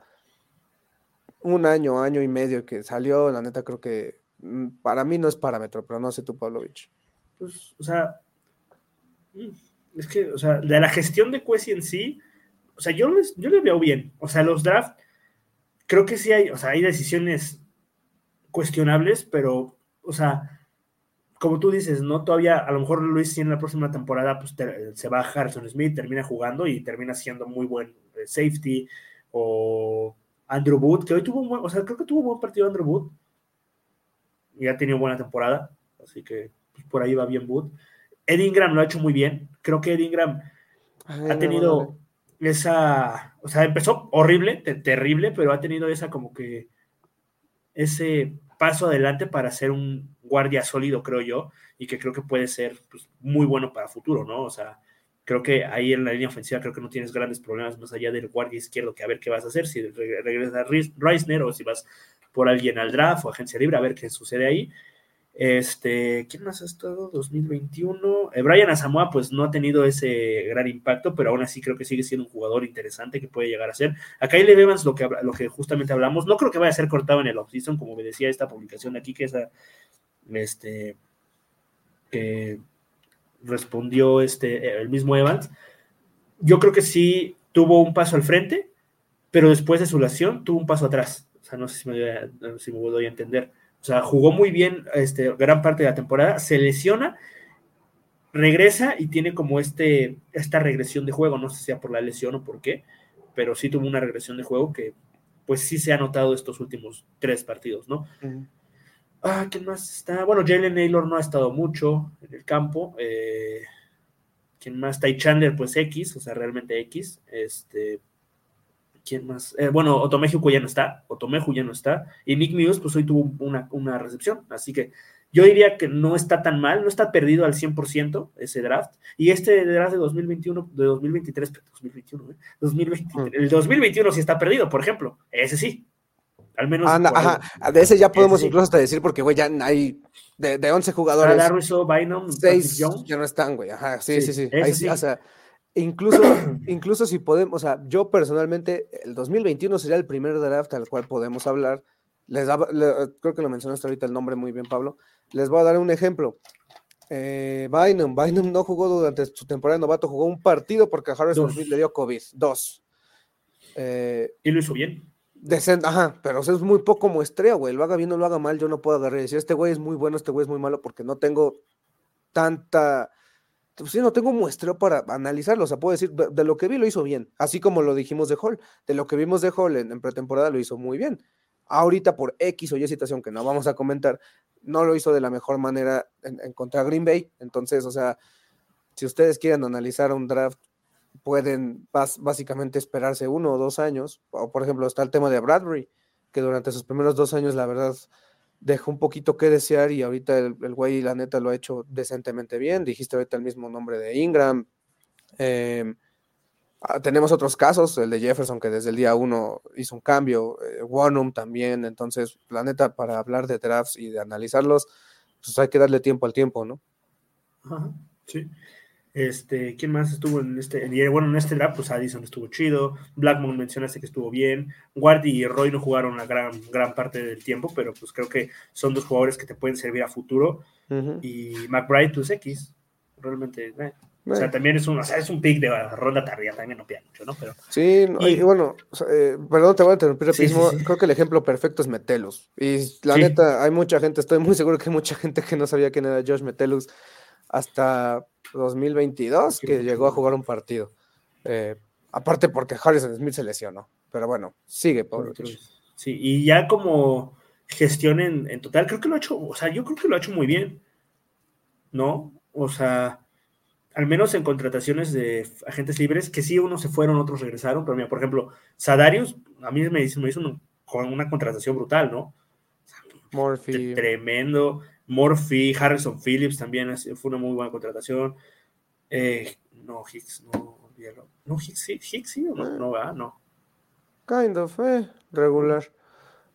un año, año y medio que salió, la neta creo que Mm, para mí no es parámetro, pero no sé tú, Pavlovich. Pues, o sea, mm, es que, o sea, de la gestión de Cuesi en sí, o sea, yo les, yo les veo bien. O sea, los draft, creo que sí hay, o sea, hay decisiones cuestionables, pero, o sea, como tú dices, ¿no? Todavía, a lo mejor Luis, si en la próxima temporada, pues se va Harrison Smith, termina jugando y termina siendo muy buen eh, safety, o Andrew Wood, que hoy tuvo o sea, creo que tuvo un buen partido Andrew Wood y ha tenido buena temporada, así que pues, por ahí va bien Wood. Ed Ingram lo ha hecho muy bien, creo que Ed Ingram ha tenido esa, o sea, empezó horrible, terrible, pero ha tenido esa como que ese paso adelante para ser un guardia sólido, creo yo, y que creo que puede ser pues, muy bueno para futuro, ¿no? O sea, Creo que ahí en la línea ofensiva creo que no tienes grandes problemas más allá del guardia izquierdo que a ver qué vas a hacer, si regresa Reisner o si vas por alguien al draft o agencia libre, a ver qué sucede ahí. Este, ¿quién más ha estado? 2021. Eh, Brian Asamoah, pues no ha tenido ese gran impacto, pero aún así creo que sigue siendo un jugador interesante que puede llegar a ser. Acá le Evans, lo que, justamente hablamos, no creo que vaya a ser cortado en el offseason, como me decía esta publicación de aquí, que esa, este, que respondió este, el mismo Evans, yo creo que sí tuvo un paso al frente, pero después de su lesión tuvo un paso atrás. O sea, no sé si me, voy si me voy a entender. O sea, jugó muy bien este, gran parte de la temporada, se lesiona, regresa y tiene como este, esta regresión de juego. No sé si sea por la lesión o por qué, pero sí tuvo una regresión de juego que pues sí se ha notado estos últimos tres partidos, ¿no? Ah, ¿quién más está? Bueno, Jalen Naylor no ha estado mucho en el campo. Eh, ¿Quién más? Ty Chandler, pues X, o sea, realmente X. Este, ¿Quién más? Eh, bueno, Otomeju ya no está. Otomeju ya no está. Y Nick Muse, pues hoy tuvo una, una recepción. Así que yo diría que no está tan mal, no está perdido al 100% ese draft. Y este draft de 2021, de 2023, 2021, ¿eh? 2020, mm. el 2021 sí está perdido, por ejemplo. Ese sí. Al menos. ajá. De ese ya podemos incluso hasta decir, porque, güey, ya hay de, de 11 jugadores. Russo, Bynum, 6 ya no están, güey. Ajá, sí, sí, sí. sí. O sea, incluso, incluso si podemos, o sea, yo personalmente, el 2021 sería el primer draft al cual podemos hablar. Les creo que lo mencionaste ahorita el nombre muy bien, Pablo. Les voy a dar un ejemplo. Eh, Bynum, Bynum no jugó durante su temporada de novato, jugó un partido porque a Harrison le dio COVID. Dos. Eh, y lo hizo bien ajá, pero es muy poco muestreo, güey. Lo haga bien o lo haga mal, yo no puedo agarrar y decir, este güey es muy bueno, este güey es muy malo, porque no tengo tanta. Pues sí, no tengo muestreo para analizarlo. O sea, puedo decir, de lo que vi lo hizo bien. Así como lo dijimos de Hall. De lo que vimos de Hall en, pretemporada lo hizo muy bien. Ahorita, por X o Y situación que no vamos a comentar, no lo hizo de la mejor manera en, en contra Green Bay. Entonces, o sea, si ustedes quieren analizar un draft pueden básicamente esperarse uno o dos años. O por ejemplo, está el tema de Bradbury, que durante sus primeros dos años, la verdad, dejó un poquito que desear y ahorita el, güey, la neta, lo ha hecho decentemente bien. Dijiste ahorita el mismo nombre de Ingram. Em, ah, tenemos otros casos, el de Jefferson, que desde el día uno hizo un cambio, eh, también. Entonces, la neta, para hablar de drafts y de analizarlos, pues hay que darle tiempo al tiempo, ¿no? sí. Este, ¿quién más estuvo en este? Bueno, en este draft, pues Addison estuvo chido. Blackmon mencionaste que estuvo bien. Guardi y Roy no jugaron una gran, gran parte del tiempo, pero pues creo que son dos jugadores que te pueden servir a futuro. Y McBride, pues X. Realmente, eh. O sea, también es un, o sea, es un pick de ronda tardía, también no pide mucho, ¿no? Pero, sí, y, bueno, eh, perdón, te voy a interrumpir rapidísimo. Creo que el ejemplo perfecto es Metelus. Y la neta, hay mucha gente, estoy muy seguro que hay mucha gente que no sabía quién era Josh Metelus hasta 2022 que llegó a jugar un partido. Eh, aparte porque Harrison Smith se lesionó. Pero bueno, sigue, pobre. Sí, y ya como gestión en, total, creo que lo ha hecho, o sea, yo creo que lo ha hecho muy bien. ¿No? O sea, al menos en contrataciones de agentes libres, que sí, unos se fueron, otros regresaron, pero mira, por ejemplo, Sadarius, a mí me hizo, me hizo con una contratación brutal, ¿no? Tremendo. Morphy, Harrison Phillips también fue una muy buena contratación. Eh, no, Hicks, no, no, Hicks, sí, Hicks sí o no, no, va, no. Kind of, eh, regular.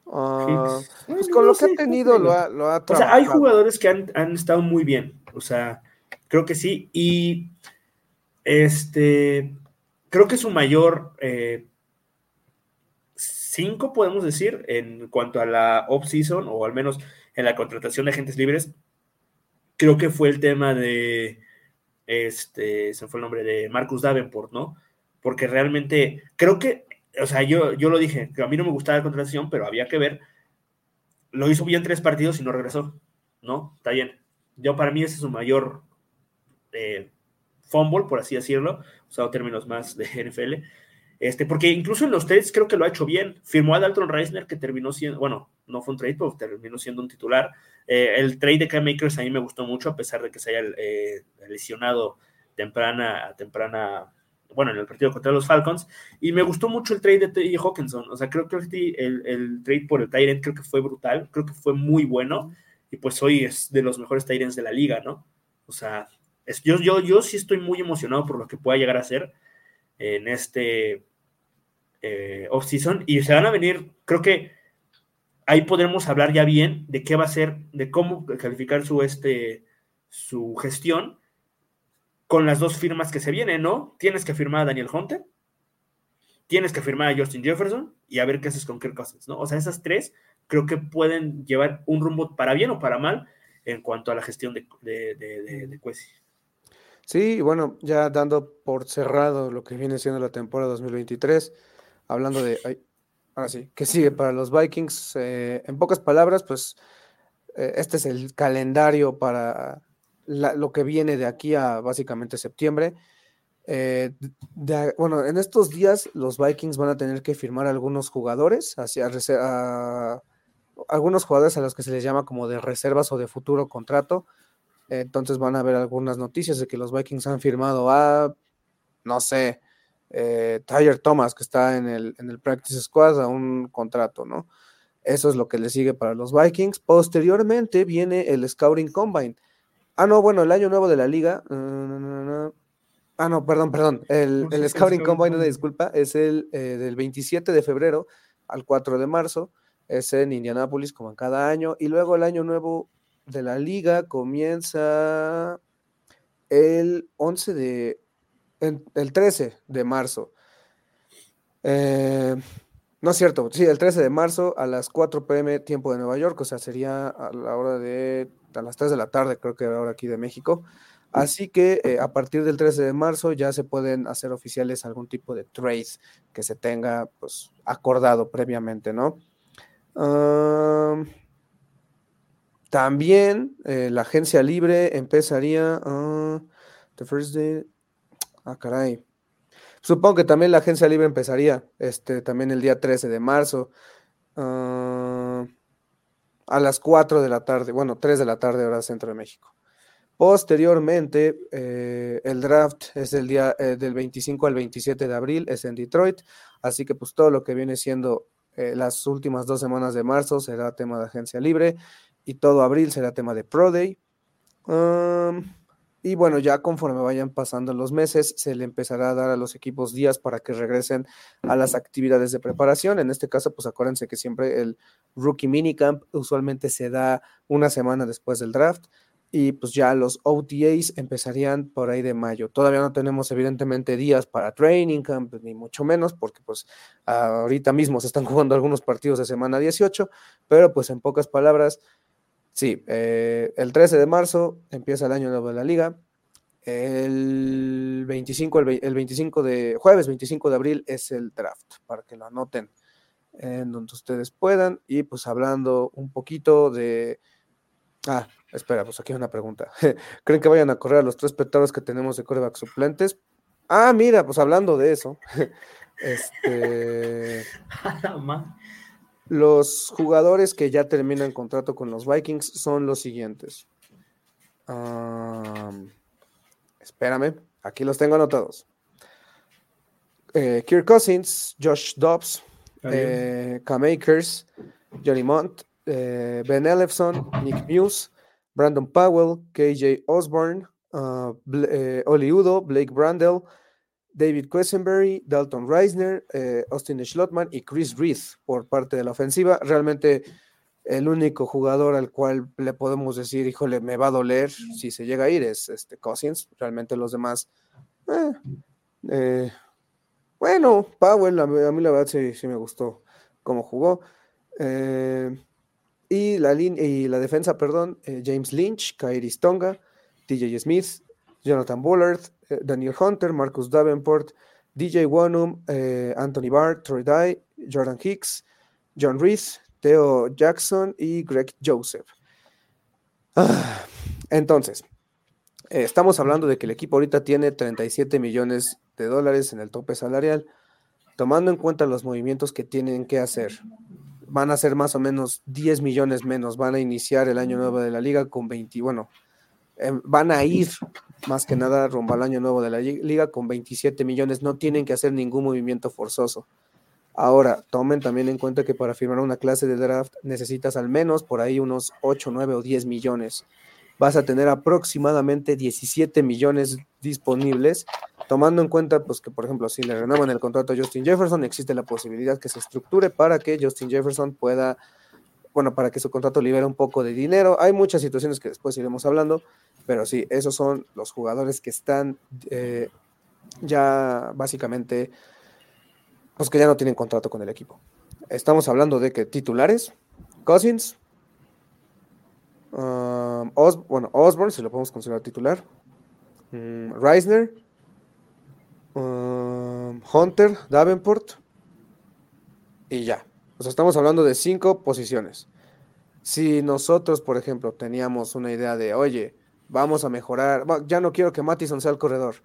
Uh, pues con lo que ha tenido lo ha, lo ha O sea, hay jugadores que han, han, estado muy bien, o sea, creo que sí, y este, creo que su mayor eh, cinco, podemos decir, en cuanto a la off-season, o al menos en la contratación de agentes libres, creo que fue el tema de, este, se fue el nombre de Marcus Davenport, ¿no? Porque realmente, creo que, o sea, yo, yo lo dije, que a mí no me gustaba la contratación, pero había que ver, lo hizo bien tres partidos y no regresó, ¿no? Está bien. Yo para mí ese es su mayor eh, fumble, por así decirlo, usado términos más de NFL, este, porque incluso en los trades creo que lo ha hecho bien. Firmó a Dalton Reisner, que terminó siendo, bueno, no fue un trade, pero terminó siendo un titular. Eh, el trade de Cam Makers a mí me gustó mucho, a pesar de que se haya eh, lesionado temprana, temprana, bueno, en el partido contra los Falcons. Y me gustó mucho el trade de Teddy Hawkinson. O sea, creo que el, trade por el Tyrant creo que fue brutal, creo que fue muy bueno. Y pues hoy es de los mejores Tyrants de la liga, ¿no? O sea, yo, yo, yo sí estoy muy emocionado por lo que pueda llegar a ser en este eh, off-season y se van a venir, creo que ahí podremos hablar ya bien de qué va a ser, de cómo calificar su, este, su gestión con las dos firmas que se vienen, ¿no? Tienes que firmar a Daniel Hunter, tienes que firmar a Justin Jefferson y a ver qué haces con Kirk Cousins, ¿no? O sea, esas tres creo que pueden llevar un rumbo para bien o para mal en cuanto a la gestión de, de, de, Sí, bueno, ya dando por cerrado lo que viene siendo la temporada 2023, hablando de, ahora sí, ¿qué sigue para los Vikings? Eh, en pocas palabras, pues eh, este es el calendario para lo que viene de aquí a básicamente septiembre. Eh, bueno, en estos días los Vikings van a tener que firmar algunos jugadores, hacia, algunos jugadores a los que se les llama como de reservas o de futuro contrato. Entonces van a haber algunas noticias de que los Vikings han firmado a, no sé, eh, Tyler Thomas, que está en el, en el Practice Squad, a un contrato, ¿no? Eso es lo que le sigue para los Vikings. Posteriormente viene el Scouting Combine. Ah, no, bueno, el año nuevo de la liga. Uh, ah, no, perdón, perdón. El, el Scouting Combine, una disculpa, es el eh, del 27 de febrero al 4 de marzo. Es en Indianápolis, como en cada año. Y luego el año nuevo de la liga comienza el 11 de el 13 de marzo. Eh, no es cierto, sí, el 13 de marzo a las 4 pm tiempo de Nueva York, o sea, sería a la hora de, a las 3 de la tarde, creo que ahora aquí de México. Así que eh, a partir del 13 de marzo ya se pueden hacer oficiales algún tipo de trade que se tenga pues acordado previamente, ¿no? También eh, la agencia libre empezaría uh, the first day, Ah, caray. Supongo que también la agencia libre empezaría este, también el día 13 de marzo. Ah, a las 4 de la tarde, bueno, 3 de la tarde, hora centro de México. Posteriormente, eh, el draft es el día eh, del 25 al 27 de abril, es en Detroit, así que pues todo lo que viene siendo las últimas dos semanas de marzo será tema de agencia libre y todo abril será tema de Pro Day. Y bueno, ya conforme vayan pasando los meses, se le empezará a dar a los equipos días para que regresen a las actividades de preparación. En este caso, pues acuérdense que siempre el rookie minicamp usualmente se da una semana después del draft y pues ya los OTAs empezarían por ahí de mayo. Todavía no tenemos evidentemente días para training camp, ni mucho menos, porque pues ahorita mismo se están jugando algunos partidos de semana 18, pero pues en pocas palabras Sí, eh, el 13 de marzo empieza el año nuevo de la liga. El 25, el, 25 de jueves 25 de abril es el draft, para que lo anoten en donde ustedes puedan. Y pues hablando un poquito de. Ah, espera, pues aquí hay una pregunta. ¿Creen que vayan a correr a los tres petados que tenemos de coreback suplentes? Ah, mira, pues hablando de eso. este. Los jugadores que ya terminan contrato con los Vikings son los siguientes. espérame, aquí los tengo anotados. Eh, Kirk Cousins, Josh Dobbs, eh, Cam Akers, Johnny Mont, eh, Ben Ellefson, Nick Muse, Brandon Powell, KJ Osborne, uh, Oli Udo, Blake Brandel, David Quesenberry, Dalton Reisner, eh, Austin Schlottman y Chris Reith por parte de la ofensiva. Realmente el único jugador al cual le podemos decir, híjole, me va a doler si se llega a ir es este Cousins. Realmente los demás, eh, eh, bueno, Powell, a mí, la verdad sí, me gustó cómo jugó. y, la y la defensa, perdón, James Lynch, Kairi Stonga, TJ Smith, Jonathan Bullard, Daniel Hunter, Marcus Davenport, DJ Wanum, eh, Anthony Barr, Troy Dye, Jordan Hicks, John Reese, Theo Jackson y Greg Joseph. Entonces, eh, estamos hablando de que el equipo ahorita tiene 37 millones de dólares en el tope salarial, tomando en cuenta los movimientos que tienen que hacer. Van a ser más o menos 10 millones menos. Van a iniciar el año nuevo de la liga con 20, bueno, van a ir más que nada rumbo al año nuevo de la liga con 27 millones, no tienen que hacer ningún movimiento forzoso. Ahora, tomen también en cuenta que para firmar una clase de draft necesitas al menos por ahí unos 8, 9 o 10 millones. vas a tener aproximadamente 17 millones disponibles, tomando en cuenta pues que por ejemplo si le renuevan el contrato a Justin Jefferson, existe la posibilidad que se estructure para que Justin Jefferson pueda, bueno, para que su contrato libere un poco de dinero. Hay muchas situaciones que después iremos hablando, pero sí, esos son los jugadores que están eh, ya básicamente, pues que ya no tienen contrato con el equipo. Estamos hablando de que titulares, Cousins, um, bueno, Osborne, si lo podemos considerar titular, um, Reisner, um, Hunter, Davenport, y ya. O sea, estamos hablando de cinco posiciones. Si nosotros, por ejemplo, teníamos una idea de, oye, vamos a mejorar, ya no quiero que Mattison sea el corredor,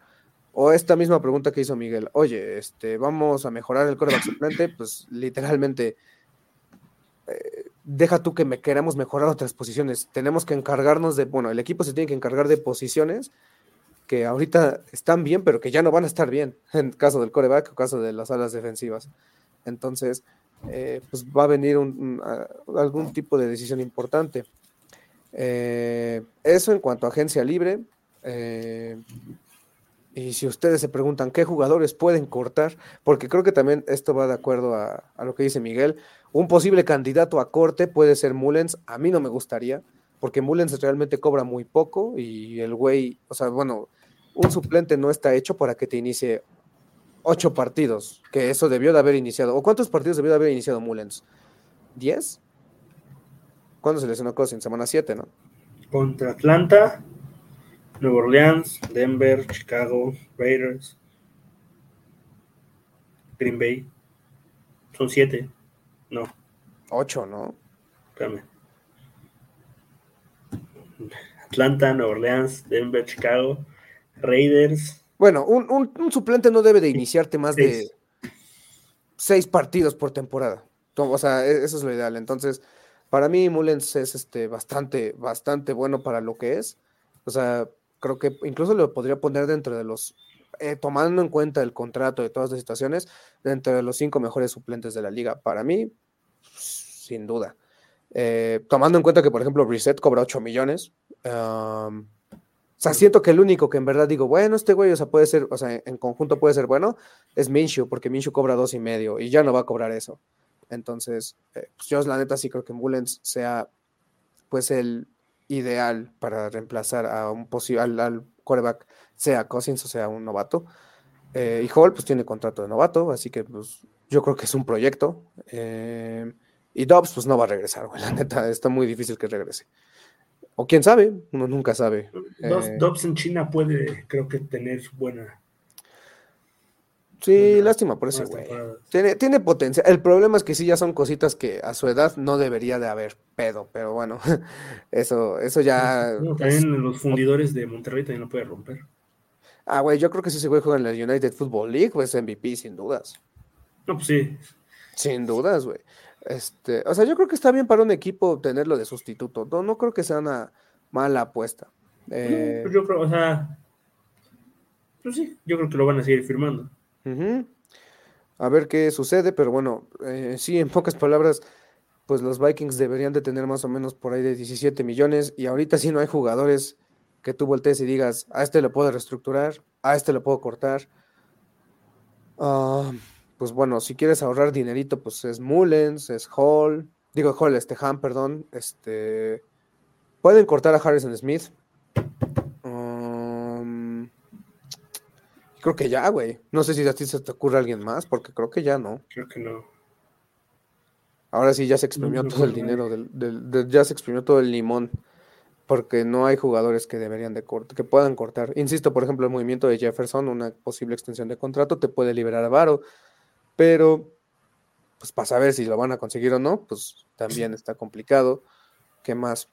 o esta misma pregunta que hizo Miguel, oye, este, vamos a mejorar el coreback suplente, pues literalmente, eh, deja tú que me queramos mejorar otras posiciones. Tenemos que encargarnos de, bueno, el equipo se tiene que encargar de posiciones que ahorita están bien, pero que ya no van a estar bien, en caso del coreback o caso de las alas defensivas. Entonces, eh, pues va a venir un, algún tipo de decisión importante. Eh, eso en cuanto a agencia libre. Y si ustedes se preguntan qué jugadores pueden cortar, porque creo que también esto va de acuerdo a, lo que dice Miguel, un posible candidato a corte puede ser Mullens, a mí no me gustaría, porque Mullens realmente cobra muy poco y el güey, o sea, bueno, un suplente no está hecho para que te inicie ocho partidos, que eso debió de haber iniciado. ¿O cuántos partidos debió de haber iniciado Mullens? ¿Diez? ¿Cuándo se lesionó Cousins? Semana siete, ¿no? Contra Atlanta, Nueva Orleans, Denver, Chicago, Raiders, Green Bay. Son siete. No. Ocho, ¿no? Espérame. Atlanta, Nueva Orleans, Denver, Chicago, Raiders. Bueno, un, suplente no debe de iniciarte más de seis partidos por temporada. O sea, e, eso es lo ideal. Entonces, para mí, Mullens es este, bastante, bastante bueno para lo que es. O sea, creo que incluso lo podría poner dentro de los, eh, tomando en cuenta el contrato de todas las situaciones, dentro de los cinco mejores suplentes de la liga. Para mí, sin duda. Eh, tomando en cuenta que, por ejemplo, Reset cobra 8 millones. o sea, siento que el único que en verdad digo, bueno, este güey, o sea, puede ser, o sea, en conjunto puede ser bueno, es Minshew, porque Minshew cobra dos y medio y ya no va a cobrar eso. Entonces, eh, pues yo la neta sí creo que Mullens sea, pues, el, ideal para reemplazar a un posible al, quarterback, sea Cousins o sea un novato. Eh, y Hall pues tiene contrato de novato, así que pues yo creo que es un proyecto. Eh, y Dobbs pues no va a regresar, güey, la neta, está muy difícil que regrese. O quién sabe, uno nunca sabe. Dobbs, eh, en China puede, creo que tener buena Sí, lástima por ese güey. Tiene, tiene potencia. El problema es que sí ya son cositas que a su edad no debería de haber pedo, pero bueno, eso, eso ya. también los fundidores de Monterrey también lo puede romper. Ah, güey, yo creo que si ese güey juega en la United Football League, pues MVP, sin dudas. No, pues sí. Sin dudas, güey. Este, o sea, yo creo que está bien para un equipo tenerlo de sustituto. No, no creo que sea una mala apuesta. Eh, pues yo creo, o sea, pues sí, yo creo que lo van a seguir firmando. A ver qué sucede, pero bueno, eh, sí, en pocas palabras, pues los Vikings deberían de tener más o menos por ahí de 17 millones y ahorita sí no hay jugadores que tú voltees y digas, a este lo puedo reestructurar, a este lo puedo cortar. Ah, pues bueno, si quieres ahorrar dinerito, pues es Mullens, es Hall, digo Hall, este Ham, perdón, este... Pueden cortar a Harrison Smith, Creo que ya, güey. No sé si a ti se te ocurre alguien más, porque creo que ya no. Creo que no. Ahora sí ya se exprimió todo el dinero, del, ya se exprimió todo el limón, porque no hay jugadores que deberían de cortar, que puedan cortar. Insisto, por ejemplo, el movimiento de Jefferson, una posible extensión de contrato, te puede liberar a Varo, pero pues para saber si lo van a conseguir o no, pues también está complicado. ¿Qué más?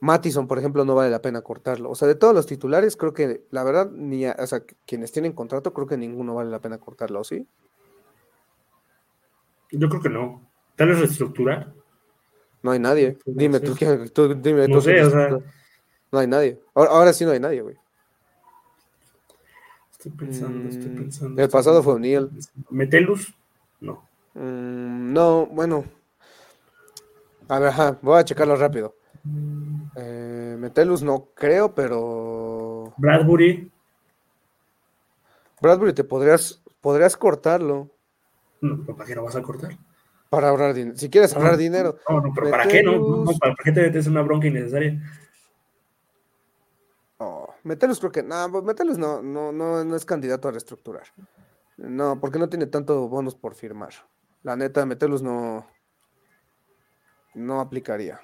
Mattison, por ejemplo, no vale la pena cortarlo. O sea, de todos los titulares, creo que la verdad, ni o sea, quienes tienen contrato, creo que ninguno vale la pena cortarlo, ¿sí? Yo creo que no. ¿Tal vez reestructurar? No hay nadie. Dime, tú, tú, dime. No sé, o sea. No hay nadie. Ahora, sí no hay nadie, güey. Estoy pensando, estoy mm, pensando. El pasado fue O'Neill. ¿Metelus? No. Mm, no, bueno. A ver, ajá, voy a checarlo rápido. Eh, Metelus no creo, pero. Bradbury. Bradbury te podrías, podrías cortarlo No, ¿Para qué lo vas a cortar? para ahorrar dinero. Si quieres ahorrar dinero. No, no, pero ¿para qué? No, no. ¿para qué te metes una bronca innecesaria? Oh, Metelus creo que. No, pues Metelus no, no, no, no es candidato a reestructurar. No, porque no tiene tanto bonus por firmar. La neta, Metelus no. No aplicaría.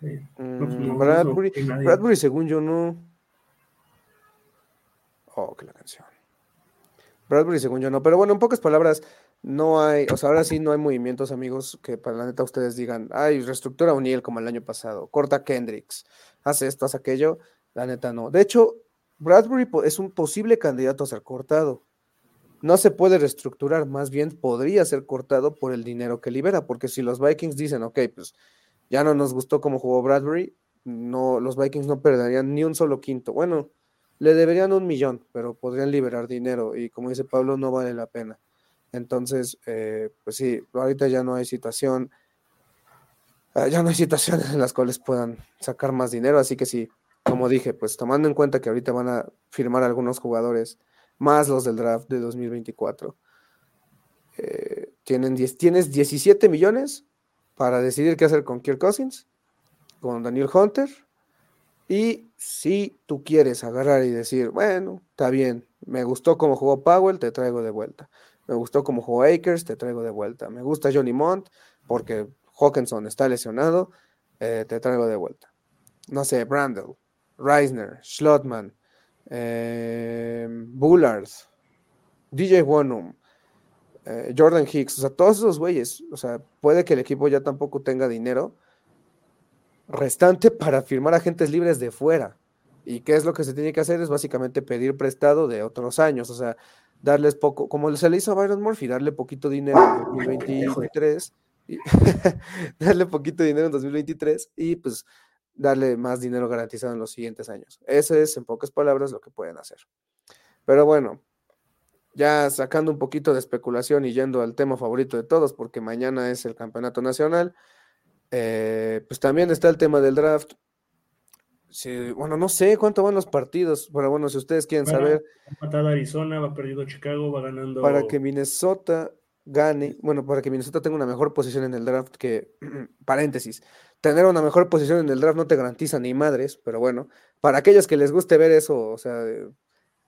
Sí. Mm, No, no, Bradbury, no, nadie. Bradbury, según yo, no. Oh, que la canción. Bradbury, según yo, no. Pero bueno, en pocas palabras, no hay. O sea, ahora sí no hay movimientos, amigos, que para la neta ustedes digan, ay, reestructura O'Neill como el año pasado, corta Kendricks, hace esto, hace aquello. La neta, no. De hecho, Bradbury es un posible candidato a ser cortado. No se puede reestructurar, más bien podría ser cortado por el dinero que libera, porque si los Vikings dicen, ok, pues ya no nos gustó cómo jugó Bradbury, no, los Vikings no perderían ni un solo quinto. Bueno, le deberían un millón, pero podrían liberar dinero y como dice Pablo, no vale la pena. Entonces, eh, pues sí, ahorita ya no hay situación, ah, ya no hay situaciones en las cuales puedan sacar más dinero, así que sí, como dije, pues tomando en cuenta que ahorita van a firmar algunos jugadores, más los del draft de 2024, eh, tienen 10, tienes 17 millones para decidir qué hacer con Kirk Cousins, con Daniel Hunter, y si tú quieres agarrar y decir, bueno, está bien, me gustó cómo jugó Powell, te traigo de vuelta. Me gustó cómo jugó Akers, te traigo de vuelta. Me gusta Johnny Mont porque Hawkinson está lesionado, eh, te traigo de vuelta. No sé, Brandel, Reisner, Schlotman, eh, Bullard, DJ Wonum, eh, Jordan Hicks, o sea, todos esos güeyes, o sea, puede que el equipo ya tampoco tenga dinero restante para firmar agentes libres de fuera. ¿Y qué es lo que se tiene que hacer? Es básicamente pedir prestado de otros años, o sea, darles poco, como se le hizo a Byron Murphy, darle poquito dinero en 2023, y darle poquito dinero en 2023 y pues darle más dinero garantizado en los siguientes años. Eso es, en pocas palabras, lo que pueden hacer. Pero bueno, ya sacando un poquito de especulación y yendo al tema favorito de todos, porque mañana es el campeonato nacional, eh, pues también está el tema del draft. Sí, bueno, no sé cuánto van los partidos, pero bueno, si ustedes quieren Bueno, saber, Ha matado Arizona, va perdiendo Chicago, va ganando. para que Minnesota gane, bueno, para que Minnesota tenga una mejor posición en el draft, que, paréntesis, tener una mejor posición en el draft no te garantiza ni madres, pero bueno, para aquellos que les guste ver eso, o sea,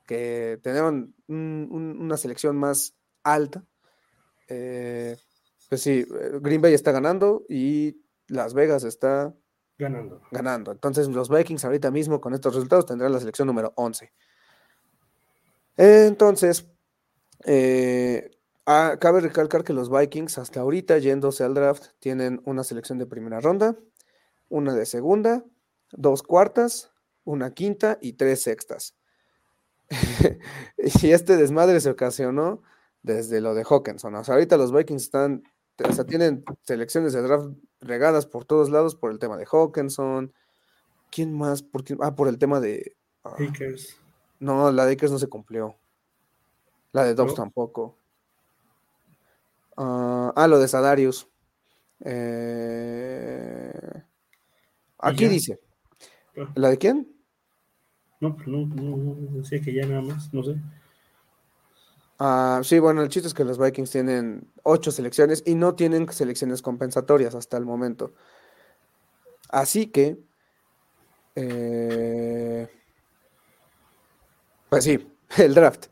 que un- un- una selección más alta, eh, pues sí, eh, Green Bay está ganando y Las Vegas está ganando. ganando. Entonces los Vikings ahorita mismo con estos resultados tendrán la selección número 11. Entonces, eh, ah, cabe recalcar que los Vikings hasta ahorita yéndose al draft tienen una selección de primera ronda, una de segunda, dos cuartas, una quinta y tres sextas. y este desmadre se ocasionó desde lo de Hawkinson. O sea, ahorita los Vikings están, o sea, tienen selecciones de draft regadas por todos lados por el tema de Hawkinson. ¿Quién más? Ah, por el tema de. ah, no, la de Akers no se cumplió. La de Dobbs ¿No? tampoco. Ah, ah, lo de Sadarius. Eh, aquí dice. Ah. ¿La de quién? No, pues no, no, no, decía que ya nada más, no sé. Ah, sí, bueno, el chiste es que los Vikings tienen ocho selecciones y no tienen selecciones compensatorias hasta el momento. Así que, eh, pues sí, el draft.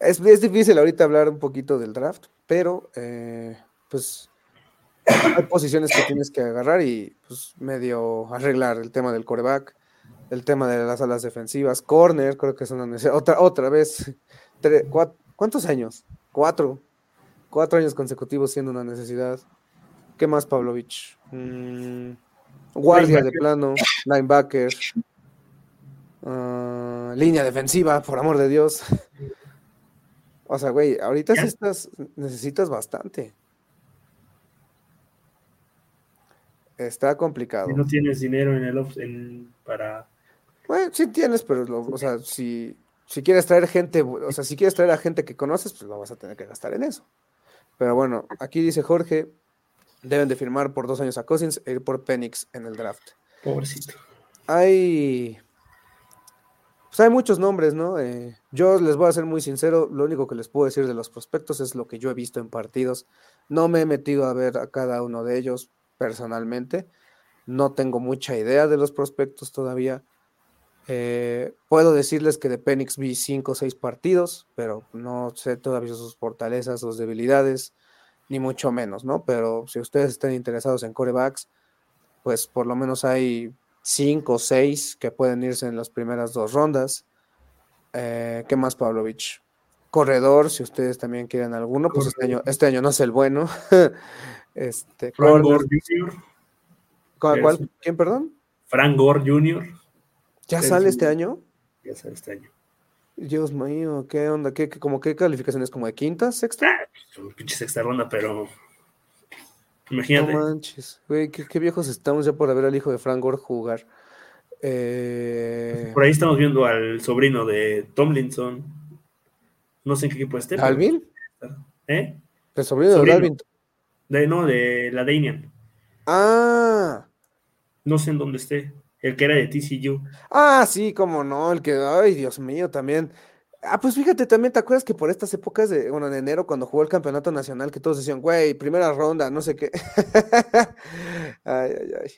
Es, es difícil ahorita hablar un poquito del draft, pero eh, pues hay posiciones que tienes que agarrar y pues medio arreglar el tema del coreback, el tema de las alas defensivas, corner, creo que es una necesidad. Otra, otra vez, tre- cuat- ¿cuántos años? Cuatro. Cuatro años consecutivos siendo una necesidad. ¿Qué más, Pavlovich? Mm, guardia de plano, linebacker, ah, línea defensiva, por amor de Dios. O sea, güey, ahorita sí estás, necesitas bastante. Está complicado. Si no tienes dinero en el en, para Bueno, sí tienes, pero, lo- o sea, si, si quieres traer gente, o sea, si quieres traer a gente que conoces, pues lo vas a tener que gastar en eso. Pero bueno, aquí dice Jorge, deben de firmar por dos años a Cousins e ir por Penix en el draft. Pobrecito. Hay. Pues hay muchos nombres, ¿no? Eh, yo les voy a ser muy sincero, lo único que les puedo decir de los prospectos es lo que yo he visto en partidos. No me he metido a ver a cada uno de ellos personalmente. No tengo mucha idea de los prospectos todavía. Eh, puedo decirles que de Penix vi 5 o 6 partidos, pero no sé todavía sus fortalezas, sus debilidades, ni mucho menos, ¿no? Pero si ustedes están interesados en corebacks, pues por lo menos hay 5 o 6 que pueden irse en las primeras dos rondas. Eh, ¿Qué más, Pavlovich? Corredor, si ustedes también quieren alguno, pues este año, este año no es el bueno. este, Frank Gore Jr. ¿Cuál, cuál, ¿Quién, perdón? Frank Gore Jr. ¿Ya sale este año? Ya sale este año. Dios mío, ¿qué onda? ¿Qué, qué, como qué calificaciones? ¿Como de quinta, sexta? Ah, pinche sexta ronda, pero. Imagínate. No manches, güey, qué, qué, viejos estamos ya por ver al hijo de Frank Gore jugar. Eh... Por ahí estamos viendo al sobrino de Tomlinson. No sé en qué equipo esté. ¿Alvin? ¿Eh? El sobrino, sobrino. de Alvin. De, no, de la Danian. Ah. No sé en dónde esté. El que era de TCU. Ah, sí, cómo no, el que, ay, Dios mío, también. Ah, pues fíjate, también te acuerdas que por estas épocas de, bueno, en enero, cuando jugó el campeonato nacional, que todos decían, güey, primera ronda, no sé qué. ay, ay, ay.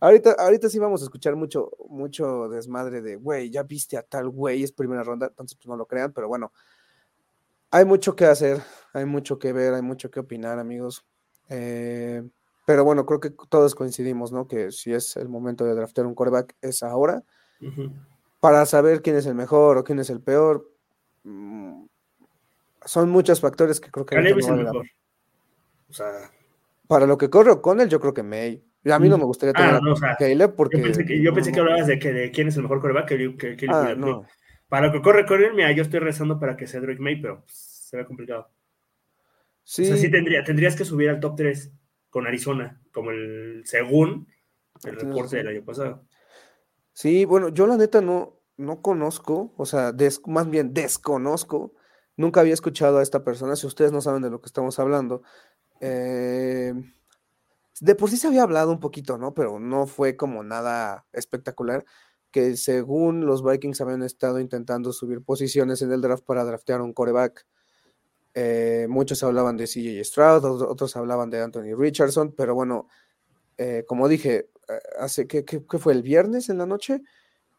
Ahorita, ahorita sí vamos a escuchar mucho, mucho desmadre de, güey, ya viste a tal güey, es primera ronda, entonces pues no lo crean, pero bueno, hay mucho que hacer, hay mucho que ver, hay mucho que opinar, amigos. Eh, pero bueno, creo que todos coincidimos, ¿no? Que si es el momento de draftear un quarterback, es ahora. Uh -huh. Para saber quién es el mejor o quién es el peor. Mmm, son muchos factores que creo que. Caleb es el mejor. O sea. Para lo que corre O'Connell, yo creo que May. A mí no me gustaría tener ah, no, o sea, a Caleb porque. Yo pensé que, yo pensé que hablabas de, que, de quién es el mejor quarterback. Que, que, que ah, no. Para lo que corre O'Connell, mira, yo estoy rezando para que sea Drake May, pero pues, se ve complicado. Sí. O sea, sí tendría, tendrías que subir al top 3 con Arizona, como el según el reporte del año pasado. Sí, bueno, yo la neta no, no conozco, o sea, des, más bien desconozco, nunca había escuchado a esta persona, si ustedes no saben de lo que estamos hablando. Eh, de por sí se había hablado un poquito, ¿no? Pero no fue como nada espectacular, que según los Vikings habían estado intentando subir posiciones en el draft para draftear un coreback. Eh, muchos hablaban de CJ Stroud, otros hablaban de Anthony Richardson, pero bueno, eh, como dije, hace que, fue el viernes en la noche,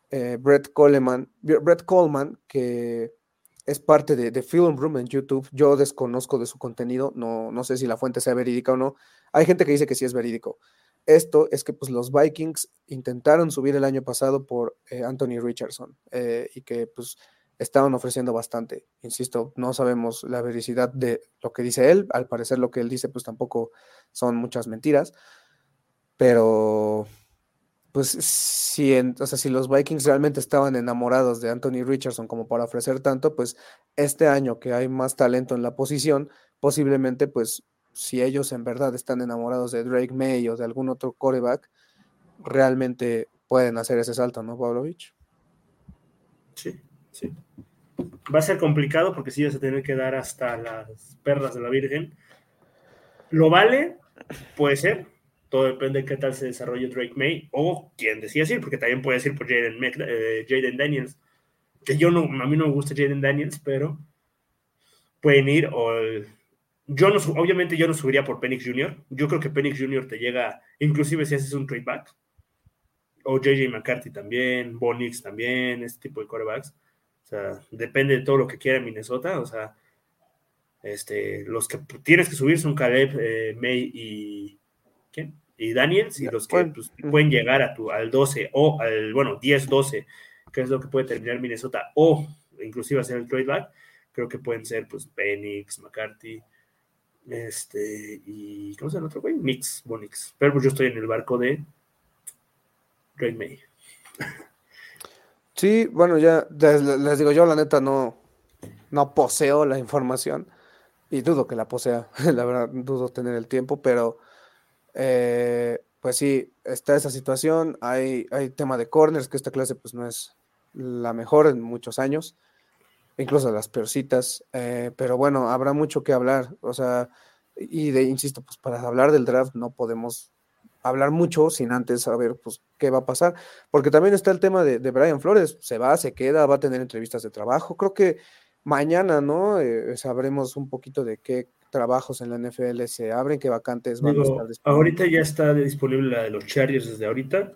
eh, Brett Coleman, Brett Coleman, que es parte de, de, Film Room en YouTube, yo desconozco de su contenido, no, no sé si la fuente sea verídica o no, hay gente que dice que sí es verídico. Esto es que pues los Vikings intentaron subir el año pasado por eh, Anthony Richardson y que pues estaban ofreciendo bastante. Insisto, no sabemos la vericidad de lo que dice él. Al parecer lo que él dice, pues tampoco son muchas mentiras. Pero, pues, si, si los Vikings realmente estaban enamorados de Anthony Richardson como para ofrecer tanto, pues este año que hay más talento en la posición, posiblemente, pues, si ellos en verdad están enamorados de Drake May o de algún otro coreback, realmente pueden hacer ese salto, ¿no, Pavlovich? Sí, sí. Va a ser complicado porque sí vas a tener que dar hasta las perlas de la Virgen. ¿Lo vale? Puede ser. Todo depende de qué tal se desarrolle Drake May o quién decida ir, porque también puede ir por Jaden, eh, Jaden Daniels. Que yo no, a mí no me gusta Jaden Daniels, pero pueden ir o yo no, obviamente yo no subiría por Penix Jr. Yo creo que Penix Jr. te llega, inclusive si haces un trade back. O JJ McCarthy también, Bonix también, este tipo de quarterbacks. Sea, depende de todo lo que quiera Minnesota. O sea, este, los que tienes que subir son Caleb, eh, May y. ¿Quién? Y Daniels, y los que pues, pueden llegar a tu, al 12 o al, bueno, 10-12, que es lo que puede terminar Minnesota, o inclusive hacer el trade back, creo que pueden ser, pues, Penix, McCarthy, este, y ¿cómo se llama el otro güey? Mix, Bonix. Pero pues yo estoy en el barco de Drake May. Sí, bueno, ya les, digo yo, la neta, no, no poseo la información y dudo que la posea, la verdad, dudo tener el tiempo, pero eh, pues sí, está esa situación, hay, hay tema de corners, que esta clase pues no es la mejor en muchos años, incluso las peorcitas, eh, pero bueno, habrá mucho que hablar, o sea, y de, insisto, pues para hablar del draft no podemos hablar mucho sin antes saber pues, qué va a pasar, porque también está el tema de, de Brian Flores, se va, se queda, va a tener entrevistas de trabajo, creo que mañana, ¿no? Eh, sabremos un poquito de qué trabajos en la NFL se abren, qué vacantes van a estar disponibles. Ahorita ya está disponible la de los Chargers desde ahorita.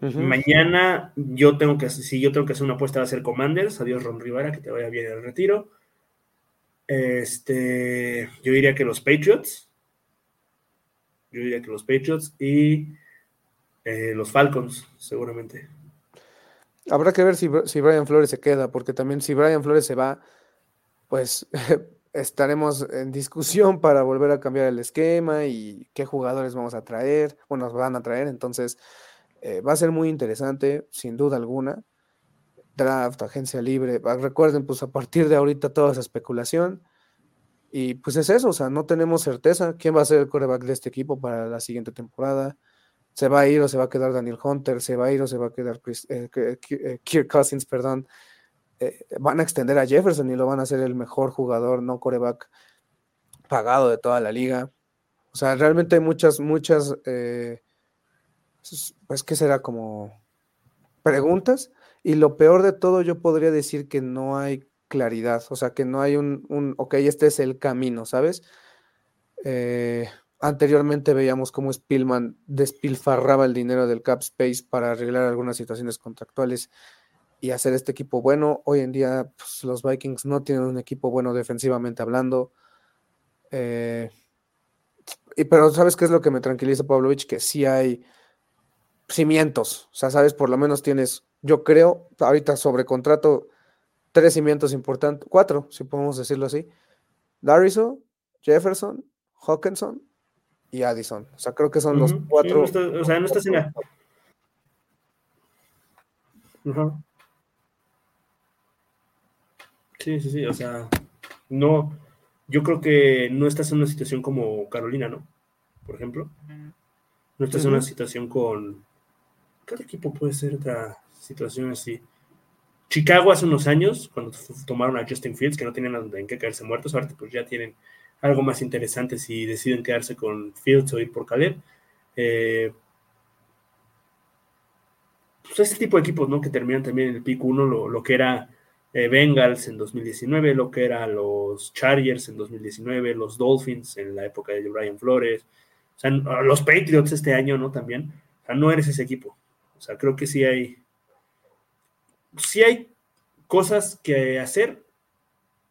Mañana yo tengo que, si yo tengo que hacer una apuesta, va a ser Commanders. Adiós, Ron Rivera, que te vaya bien el retiro. Este, yo diría que los Patriots. Yo diría que los Patriots y eh, los Falcons, seguramente. Habrá que ver si, si Brian Flores se queda, porque también si Brian Flores se va, pues estaremos en discusión para volver a cambiar el esquema y qué jugadores vamos a traer, o nos van a traer. Entonces, eh, va a ser muy interesante, sin duda alguna. Draft, agencia libre. Ah, recuerden, pues a partir de ahorita toda esa especulación. Y pues es eso, o sea, no tenemos certeza quién va a ser el coreback de este equipo para la siguiente temporada. Se va a ir o se va a quedar Daniel Hunter, se va a ir o se va a quedar eh, eh, Kirk Cousins, perdón. van a extender a Jefferson y lo van a hacer el mejor jugador, no coreback pagado de toda la liga. O sea, realmente hay muchas, muchas pues que será como preguntas y lo peor de todo yo podría decir que no hay claridad, o sea que no hay un, un ok, este es el camino, ¿sabes? Eh, anteriormente veíamos cómo Spillman despilfarraba el dinero del cap space para arreglar algunas situaciones contractuales y hacer este equipo bueno. Hoy en día pues, los Vikings no tienen un equipo bueno defensivamente hablando. Eh, y, pero ¿sabes qué es lo que me tranquiliza, Pavlovich? Que sí hay cimientos. O sea, sabes, por lo menos tienes, yo creo, ahorita sobre contrato, tres cimientos importantes, cuatro, si podemos decirlo así. Darrison, Jefferson, Hawkinson y Addison. O sea, creo que son los cuatro. o sea, no estás en la. Sí, sí, sí. O sea, no. Yo creo que no estás en una situación como Carolina, ¿no? Por ejemplo. No estás en una situación con ¿Qué equipo puede ser otra situación así? Chicago hace unos años, cuando tomaron a Justin Fields, que no tenían en qué caerse muertos, ahora pues ya tienen algo más interesante si deciden quedarse con Fields o ir por Caleb. Eh, pues este tipo de equipos, ¿no? Que terminan también en el pick 1, lo, que era eh, Bengals en 2019, lo que era los Chargers en 2019, los Dolphins en la época de Brian Flores, o sea, los Patriots este año, ¿no? También. O sea, no eres ese equipo. O sea, creo que sí hay, sí hay cosas que hacer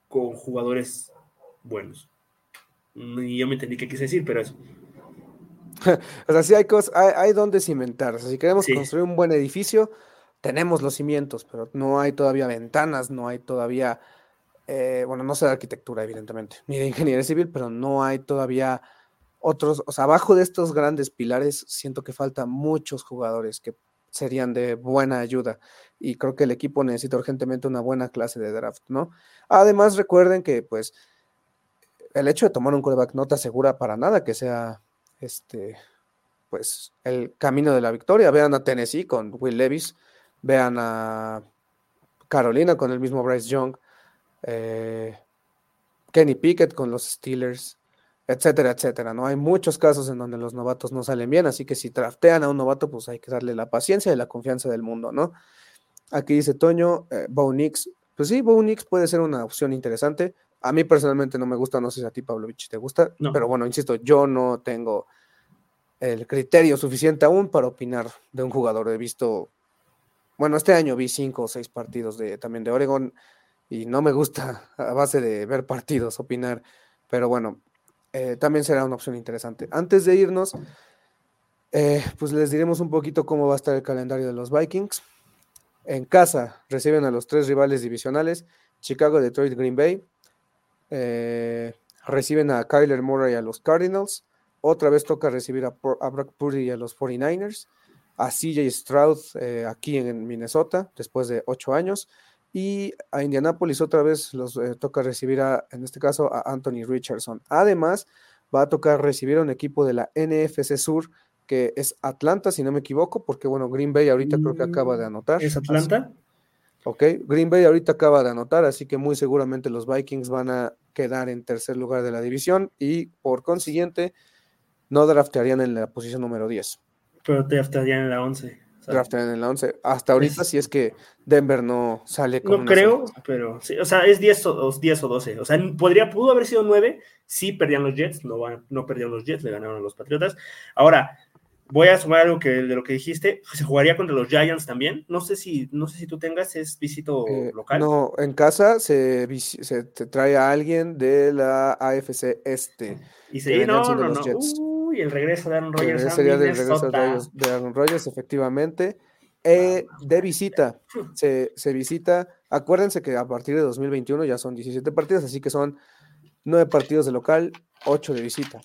con jugadores buenos. Y yo me entendí qué quise decir, pero eso. o sea, sí hay cosas, hay, donde cimentar. O sea, si queremos construir un buen edificio, tenemos los cimientos, pero no hay todavía ventanas, no hay todavía, eh, bueno, no sé de arquitectura, evidentemente, ni de ingeniería civil, pero no hay todavía otros, o sea, abajo de estos grandes pilares, siento que faltan muchos jugadores que serían de buena ayuda. Y creo que el equipo necesita urgentemente una buena clase de draft, ¿no? Además, recuerden que, pues, el hecho de tomar un quarterback no te asegura para nada que sea, este, pues, el camino de la victoria. Vean a Tennessee con Will Levis, vean a Carolina con el mismo Bryce Young, eh, Kenny Pickett con los Steelers, etcétera, etcétera, ¿no? Hay muchos casos en donde los novatos no salen bien, así que si draftean a un novato, pues hay que darle la paciencia y la confianza del mundo, ¿no? Aquí dice Toño, eh, Bo Nix, pues sí, Bo Nix puede ser una opción interesante. A mí personalmente no me gusta, no sé si a ti, Pavlovich, te gusta, pero bueno, insisto, yo no tengo el criterio suficiente aún para opinar de un jugador. He visto, bueno, este año vi cinco o seis partidos de, también de Oregon y no me gusta a base de ver partidos opinar, pero bueno, eh, también será una opción interesante. Antes de irnos, eh, pues les diremos un poquito cómo va a estar el calendario de los Vikings. En casa reciben a los tres rivales divisionales, Chicago, Detroit, Green Bay. Eh, reciben a Kyler Murray a los Cardinals. Otra vez toca recibir a, Brock Purdy y a los 49ers. A CJ Stroud aquí en Minnesota, después de ocho años. Y a Indianapolis otra vez los eh, toca recibir a, en este caso, a Anthony Richardson. Además, va a tocar recibir a un equipo de la NFC Sur, que es Atlanta, si no me equivoco, porque bueno, Green Bay ahorita creo que acaba de mm, anotar. ¿Es Atlanta? ok, Green Bay ahorita acaba de anotar, así que muy seguramente los Vikings van a quedar en tercer lugar de la división y por consiguiente no draftearían en la posición número 10. Pero te draftearían en la 11. Draftearían en la 11. Hasta ahorita, si es que Denver no sale con No creo, pero sí, o sea, es 10 o, o 10 o 12. O sea, podría, pudo haber sido 9 si perdían los Jets, no, no perdieron los Jets, le ganaron a los Patriotas. Ahora, voy a sumar algo que, de lo que dijiste, se jugaría contra los Giants también. No sé si, no sé si tú tengas, es visito Eh, local. No, en casa se, se te trae a alguien de la AFC Este. y venían no, no, los no. Jets. Uy, el regreso de Aaron Rodgers. sería del regreso de Aaron Rodgers, efectivamente. Eh, de visita, se, se visita. Acuérdense que a partir de 2021 ya son 17 partidos, así que son 9 partidos de local, 8 de visita.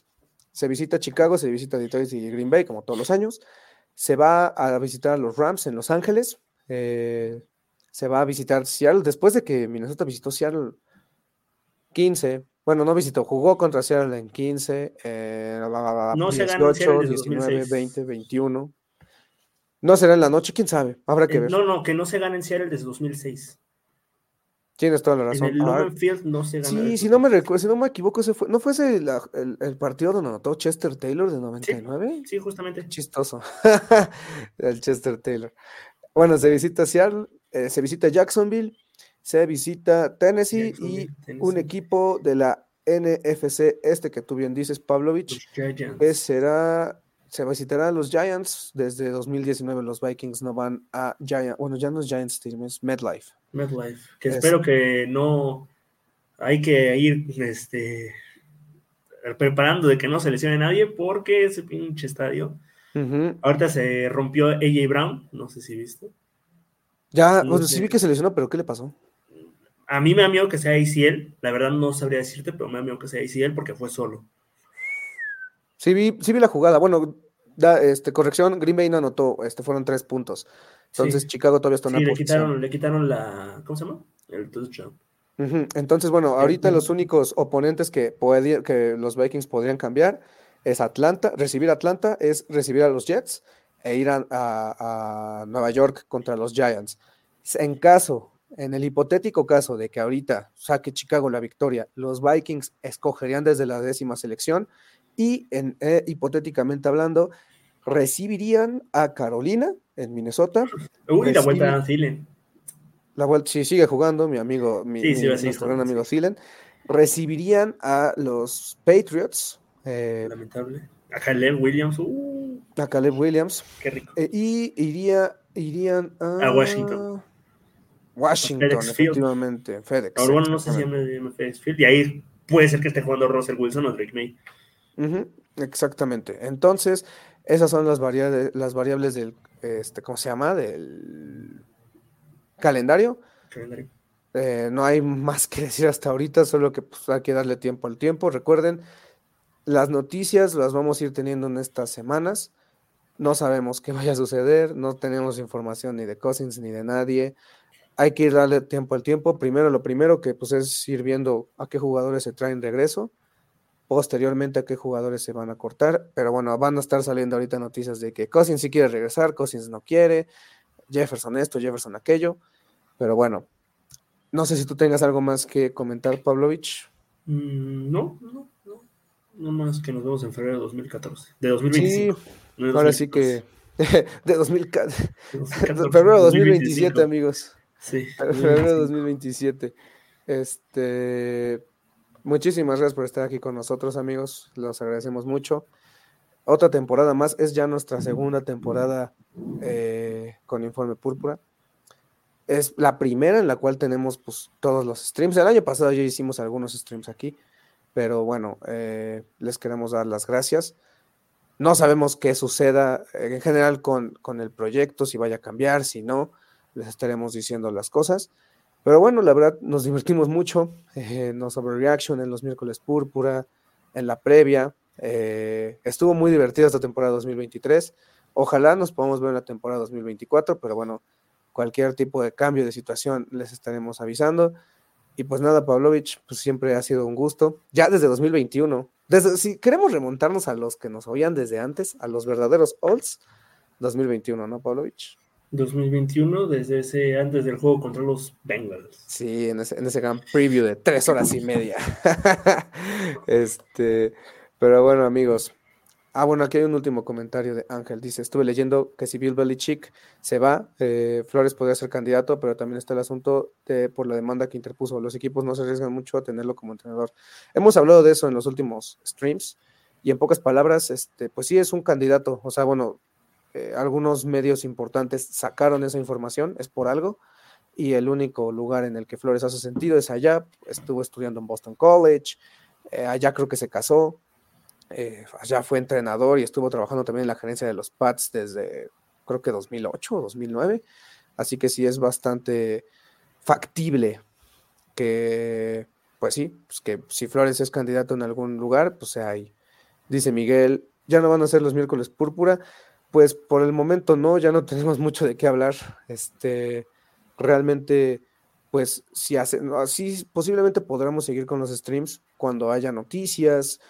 Se visita Chicago, se visita Detroit y Green Bay, como todos los años. Se va a visitar a los Rams en Los Ángeles. eh, se va a visitar Seattle después de que Minnesota visitó Seattle 15. Bueno, no visitó, jugó contra Seattle en 15, eh, la, la, la, No se gana en Seattle 18, desde 19, 2006. 20, 21. No será en la noche, quién sabe, habrá que Eh, ver. no, no, que no se gana en Seattle desde 2006. Tienes toda la En razón. el Ah, Lumen Field no se gana. sí, si no me 2006. recuerdo, si no me equivoco, ese fue, ¿no fue ese la- el, el partido donde anotó Chester Taylor de 99? Sí, justamente. Chistoso. el Chester Taylor. Bueno, se visita Seattle, eh, se visita Jacksonville, se visita Tennessee y un equipo de la NFC este que tú bien dices, Pavlovich, que será, se visitará a los Giants desde 2019. Los Vikings no van a Giants, bueno, ya no es Giants Team, es MetLife. MetLife. Que Es- espero que no. Hay que ir este, preparando de que no se lesione nadie porque ese pinche estadio. Ahorita se rompió AJ Brown, no sé si viste. Ya, No bueno, sé. sí vi que se lesionó, pero ¿qué le pasó? A mí me da miedo que sea ACL. La verdad no sabría decirte, pero me da miedo que sea ACL porque fue solo. Sí vi, sí vi la jugada. Bueno, da, este, corrección, Green Bay no anotó, este, fueron tres puntos. Entonces Sí. Chicago todavía está en Sí, la le posición. quitaron, le quitaron la. ¿Cómo se llama? El touchdown. Entonces, bueno, ahorita los únicos oponentes que, podía- que los Vikings podrían cambiar es Atlanta. Recibir a Atlanta es recibir a los Jets e ir a, a- a Nueva York contra los Giants. En caso, en el hipotético caso de que ahorita saque Chicago la victoria, los Vikings escogerían desde la décima selección y, en, eh, hipotéticamente hablando, recibirían a Carolina en Minnesota. Uy, la vuelta Dan Thielen. La vuelta, si sigue jugando, mi amigo, mi, Sí, sí, mi- a nuestro gran amigo Thielen, recibirían a los Patriots, eh, Lamentable. A Caleb Williams. Uh, a Caleb Williams, qué rico. eh, y iría, irían a, A Washington. Washington, FedEx Field. efectivamente, FedEx. Ahora, bueno, no sé si llama FedEx Field. Y ahí puede ser que esté jugando Russell Wilson o Drake May. Exactamente. Entonces, esas son las variables, las variables del, este, ¿cómo se llama? Del calendario. Calendario. Eh, no hay más que decir hasta ahorita, solo que pues, hay que darle tiempo al tiempo. Recuerden, las noticias las vamos a ir teniendo en estas semanas. No sabemos qué vaya a suceder, no tenemos información ni de Cousins ni de nadie. Hay que ir darle tiempo al tiempo. Primero, lo primero que pues es ir viendo a qué jugadores se traen regreso. Posteriormente a qué jugadores se van a cortar. Pero bueno, van a estar saliendo ahorita noticias de que Cousins sí quiere regresar, Cousins no quiere, Jefferson esto, Jefferson aquello. Pero bueno, no sé si tú tengas algo más que comentar, Pavlovich. Mm, no, no, no. No más que nos vemos en febrero de 2014. De Sí, 2025. no de ahora sí 2014. que de 2014, De 2014, febrero de 2027, 2025. amigos. Sí. Febrero de 2027. Este, muchísimas gracias por estar aquí con nosotros, amigos. Los agradecemos mucho. Otra temporada más, es ya nuestra segunda temporada eh, con Informe Púrpura. Es la primera en la cual tenemos pues, todos los streams. El año pasado ya hicimos algunos streams aquí, pero bueno, eh, les queremos dar las gracias. No sabemos qué suceda eh, en general con, con el proyecto, si vaya a cambiar, si no, les estaremos diciendo las cosas. Pero bueno, la verdad nos divertimos mucho. Eh, nos overreaction en los miércoles púrpura, en la previa. Eh, estuvo muy divertida esta temporada 2023. Ojalá nos podamos ver en la temporada 2024, pero bueno, cualquier tipo de cambio de situación les estaremos avisando. Y pues nada, Pavlovich, pues siempre ha sido un gusto. Ya desde 2021, desde, si queremos remontarnos a los que nos oían desde antes, a los verdaderos olds, 2021, ¿no, Pavlovich? 2021, desde ese antes del juego contra los Bengals. Sí, en ese, en ese gran preview de tres horas y media. este, pero bueno, amigos, Ah, bueno, aquí hay un último comentario de Ángel. Dice, estuve leyendo que si Bill Belichick se va, eh, Flores podría ser candidato, pero también está el asunto por la demanda que interpuso. Los equipos no se arriesgan mucho a tenerlo como entrenador. Hemos hablado de eso en los últimos streams y en pocas palabras, este, pues sí es un candidato. O sea, bueno, eh, algunos medios importantes sacaron esa información, es por algo, y el único lugar en el que Flores hace sentido es allá. Estuvo estudiando en Boston College, eh, allá creo que se casó eh, allá fue entrenador y estuvo trabajando también en la gerencia de los Pats desde creo que 2008 o 2009. Así que sí es bastante factible que, pues sí, pues que si Flores es candidato en algún lugar, pues sea ahí. Dice Miguel, ya no van a ser los miércoles púrpura. Pues por el momento no, ya no tenemos mucho de qué hablar. Este, realmente, pues si hace, así posiblemente podremos seguir con los streams cuando haya noticias,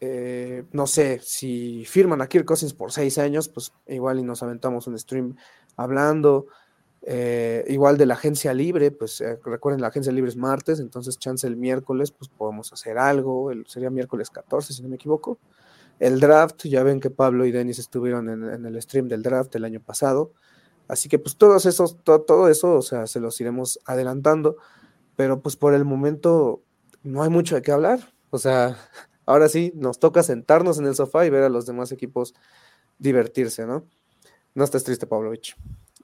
eh, no sé, si firman a Kirk Cousins por seis años, pues igual y nos aventamos un stream hablando. Eh, igual de la agencia libre, pues eh, recuerden, la agencia libre es martes, entonces chance el miércoles, pues podemos hacer algo, sería miércoles 14, si no me equivoco. El draft, ya ven que Pablo y Denis estuvieron en, el stream del draft el año pasado, así que pues todos esos, todo eso, o sea, se los iremos adelantando, pero pues por el momento no hay mucho de qué hablar, o sea, Ahora sí, nos toca sentarnos en el sofá y ver a los demás equipos divertirse, ¿no? No estés triste, Pavlovich.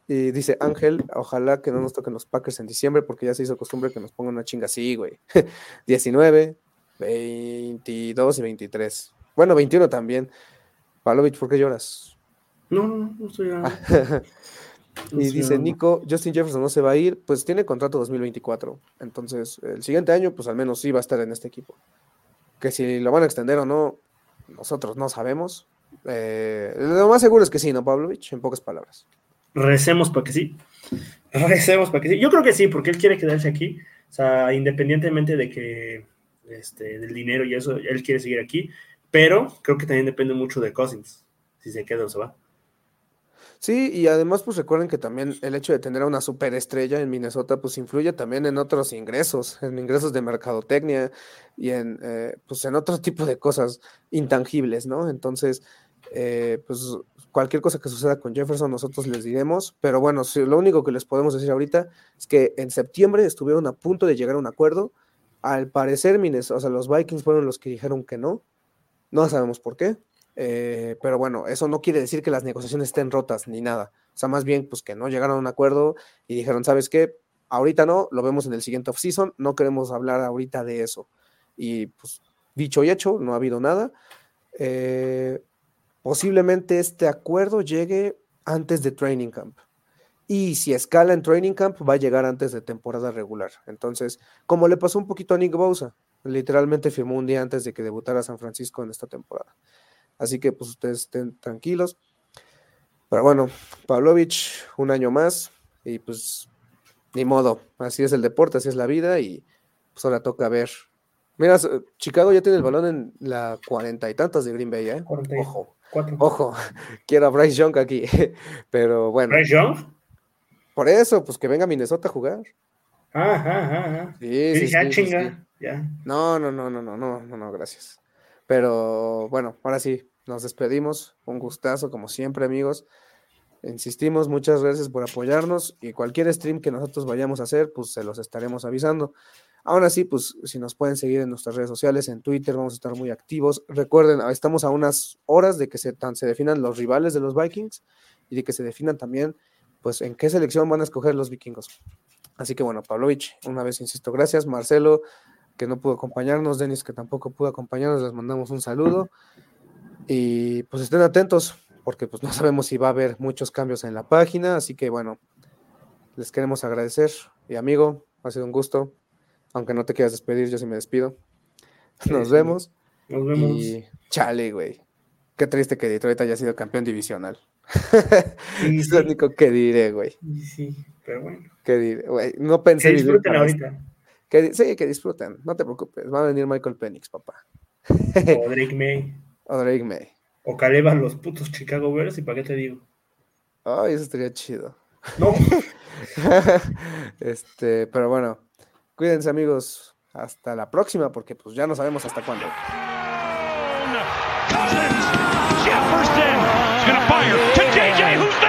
Y dice Ángel, ojalá que no nos toquen los Packers en diciembre, porque ya se hizo costumbre que nos pongan una chinga así, güey. 19, 22 y 23. Bueno, 21 también. Pavlovich, ¿por qué lloras? No, no, no estoy llorando. y dice Nico, Justin Jefferson no se va a ir, pues tiene contrato 2024. Entonces, el siguiente año, pues al menos sí va a estar en este equipo que si lo van a extender o no, nosotros no sabemos. Eh, lo más seguro es que sí, ¿no, Pavlovich? En pocas palabras. Recemos para que sí. Recemos para que sí. Yo creo que sí, porque él quiere quedarse aquí. O sea, independientemente de que este, del dinero y eso, él quiere seguir aquí. Pero creo que también depende mucho de Cousins, si se queda o se va. Sí, y además pues recuerden que también el hecho de tener a una superestrella en Minnesota pues influye también en otros ingresos, en ingresos de mercadotecnia y en eh, pues en otro tipo de cosas intangibles, ¿no? Entonces, eh, pues cualquier cosa que suceda con Jefferson nosotros les diremos, pero bueno, lo único que les podemos decir ahorita es que en septiembre estuvieron a punto de llegar a un acuerdo, al parecer Minnesota, o sea, los Vikings fueron los que dijeron que no, no sabemos por qué, eh, pero bueno, eso no quiere decir que las negociaciones estén rotas ni nada. O sea, más bien, pues que no llegaron a un acuerdo y dijeron, ¿sabes qué? Ahorita no, lo vemos en el siguiente off-season, no queremos hablar ahorita de eso. Y pues, dicho y hecho, no ha habido nada. Eh, posiblemente este acuerdo llegue antes de Training Camp. Y si escala en Training Camp, va a llegar antes de temporada regular. Entonces, como le pasó un poquito a Nick Bosa, literalmente firmó un día antes de que debutara San Francisco en esta temporada. Así que pues ustedes estén tranquilos. Pero bueno, Pavlovich, un año más y pues ni modo, así es el deporte, así es la vida y pues ahora toca ver. Mira, Chicago ya tiene el balón en la cuarenta y tantas de Green Bay, ¿eh? Ojo, ojo, quiero a Bryce Young aquí, pero bueno. ¿Bryce Young? Por eso, pues que venga a Minnesota a jugar. Ajá, ajá, ajá. Sí, sí, chinga. No, no, no, no, no, no, no, no, gracias. Pero bueno, ahora sí, nos despedimos. Un gustazo, como siempre, amigos. Insistimos, muchas gracias por apoyarnos y cualquier stream que nosotros vayamos a hacer, pues se los estaremos avisando. Aún así, pues si nos pueden seguir en nuestras redes sociales, en Twitter, vamos a estar muy activos. Recuerden, estamos a unas horas de que se, se definan los rivales de los Vikings y de que se definan también, pues, en qué selección van a escoger los vikingos. Así que bueno, Pavlovich, una vez insisto, gracias. Marcelo, que no pudo acompañarnos, Denis que tampoco pudo acompañarnos, les mandamos un saludo y pues estén atentos porque pues no sabemos si va a haber muchos cambios en la página, así que bueno, les queremos agradecer y amigo, ha sido un gusto, aunque no te quieras despedir, yo sí me despido. Nos vemos. Nos vemos. Y chale, güey. Qué triste que Detroit haya sido campeón divisional. es lo único que diré, güey. Sí, pero bueno. ¿Qué diré, güey? No pensé. Que disfruten ahorita. Que, sí, que disfruten, no te preocupes, va a venir Michael Penix, papá. O Drake May. o Drake May. O Caleban los putos Chicago Bears, ¿y para qué te digo? Ay, eso estaría chido. No. este, pero bueno, cuídense amigos, hasta la próxima, porque pues ya no sabemos hasta cuándo. going to fire to JJ, who's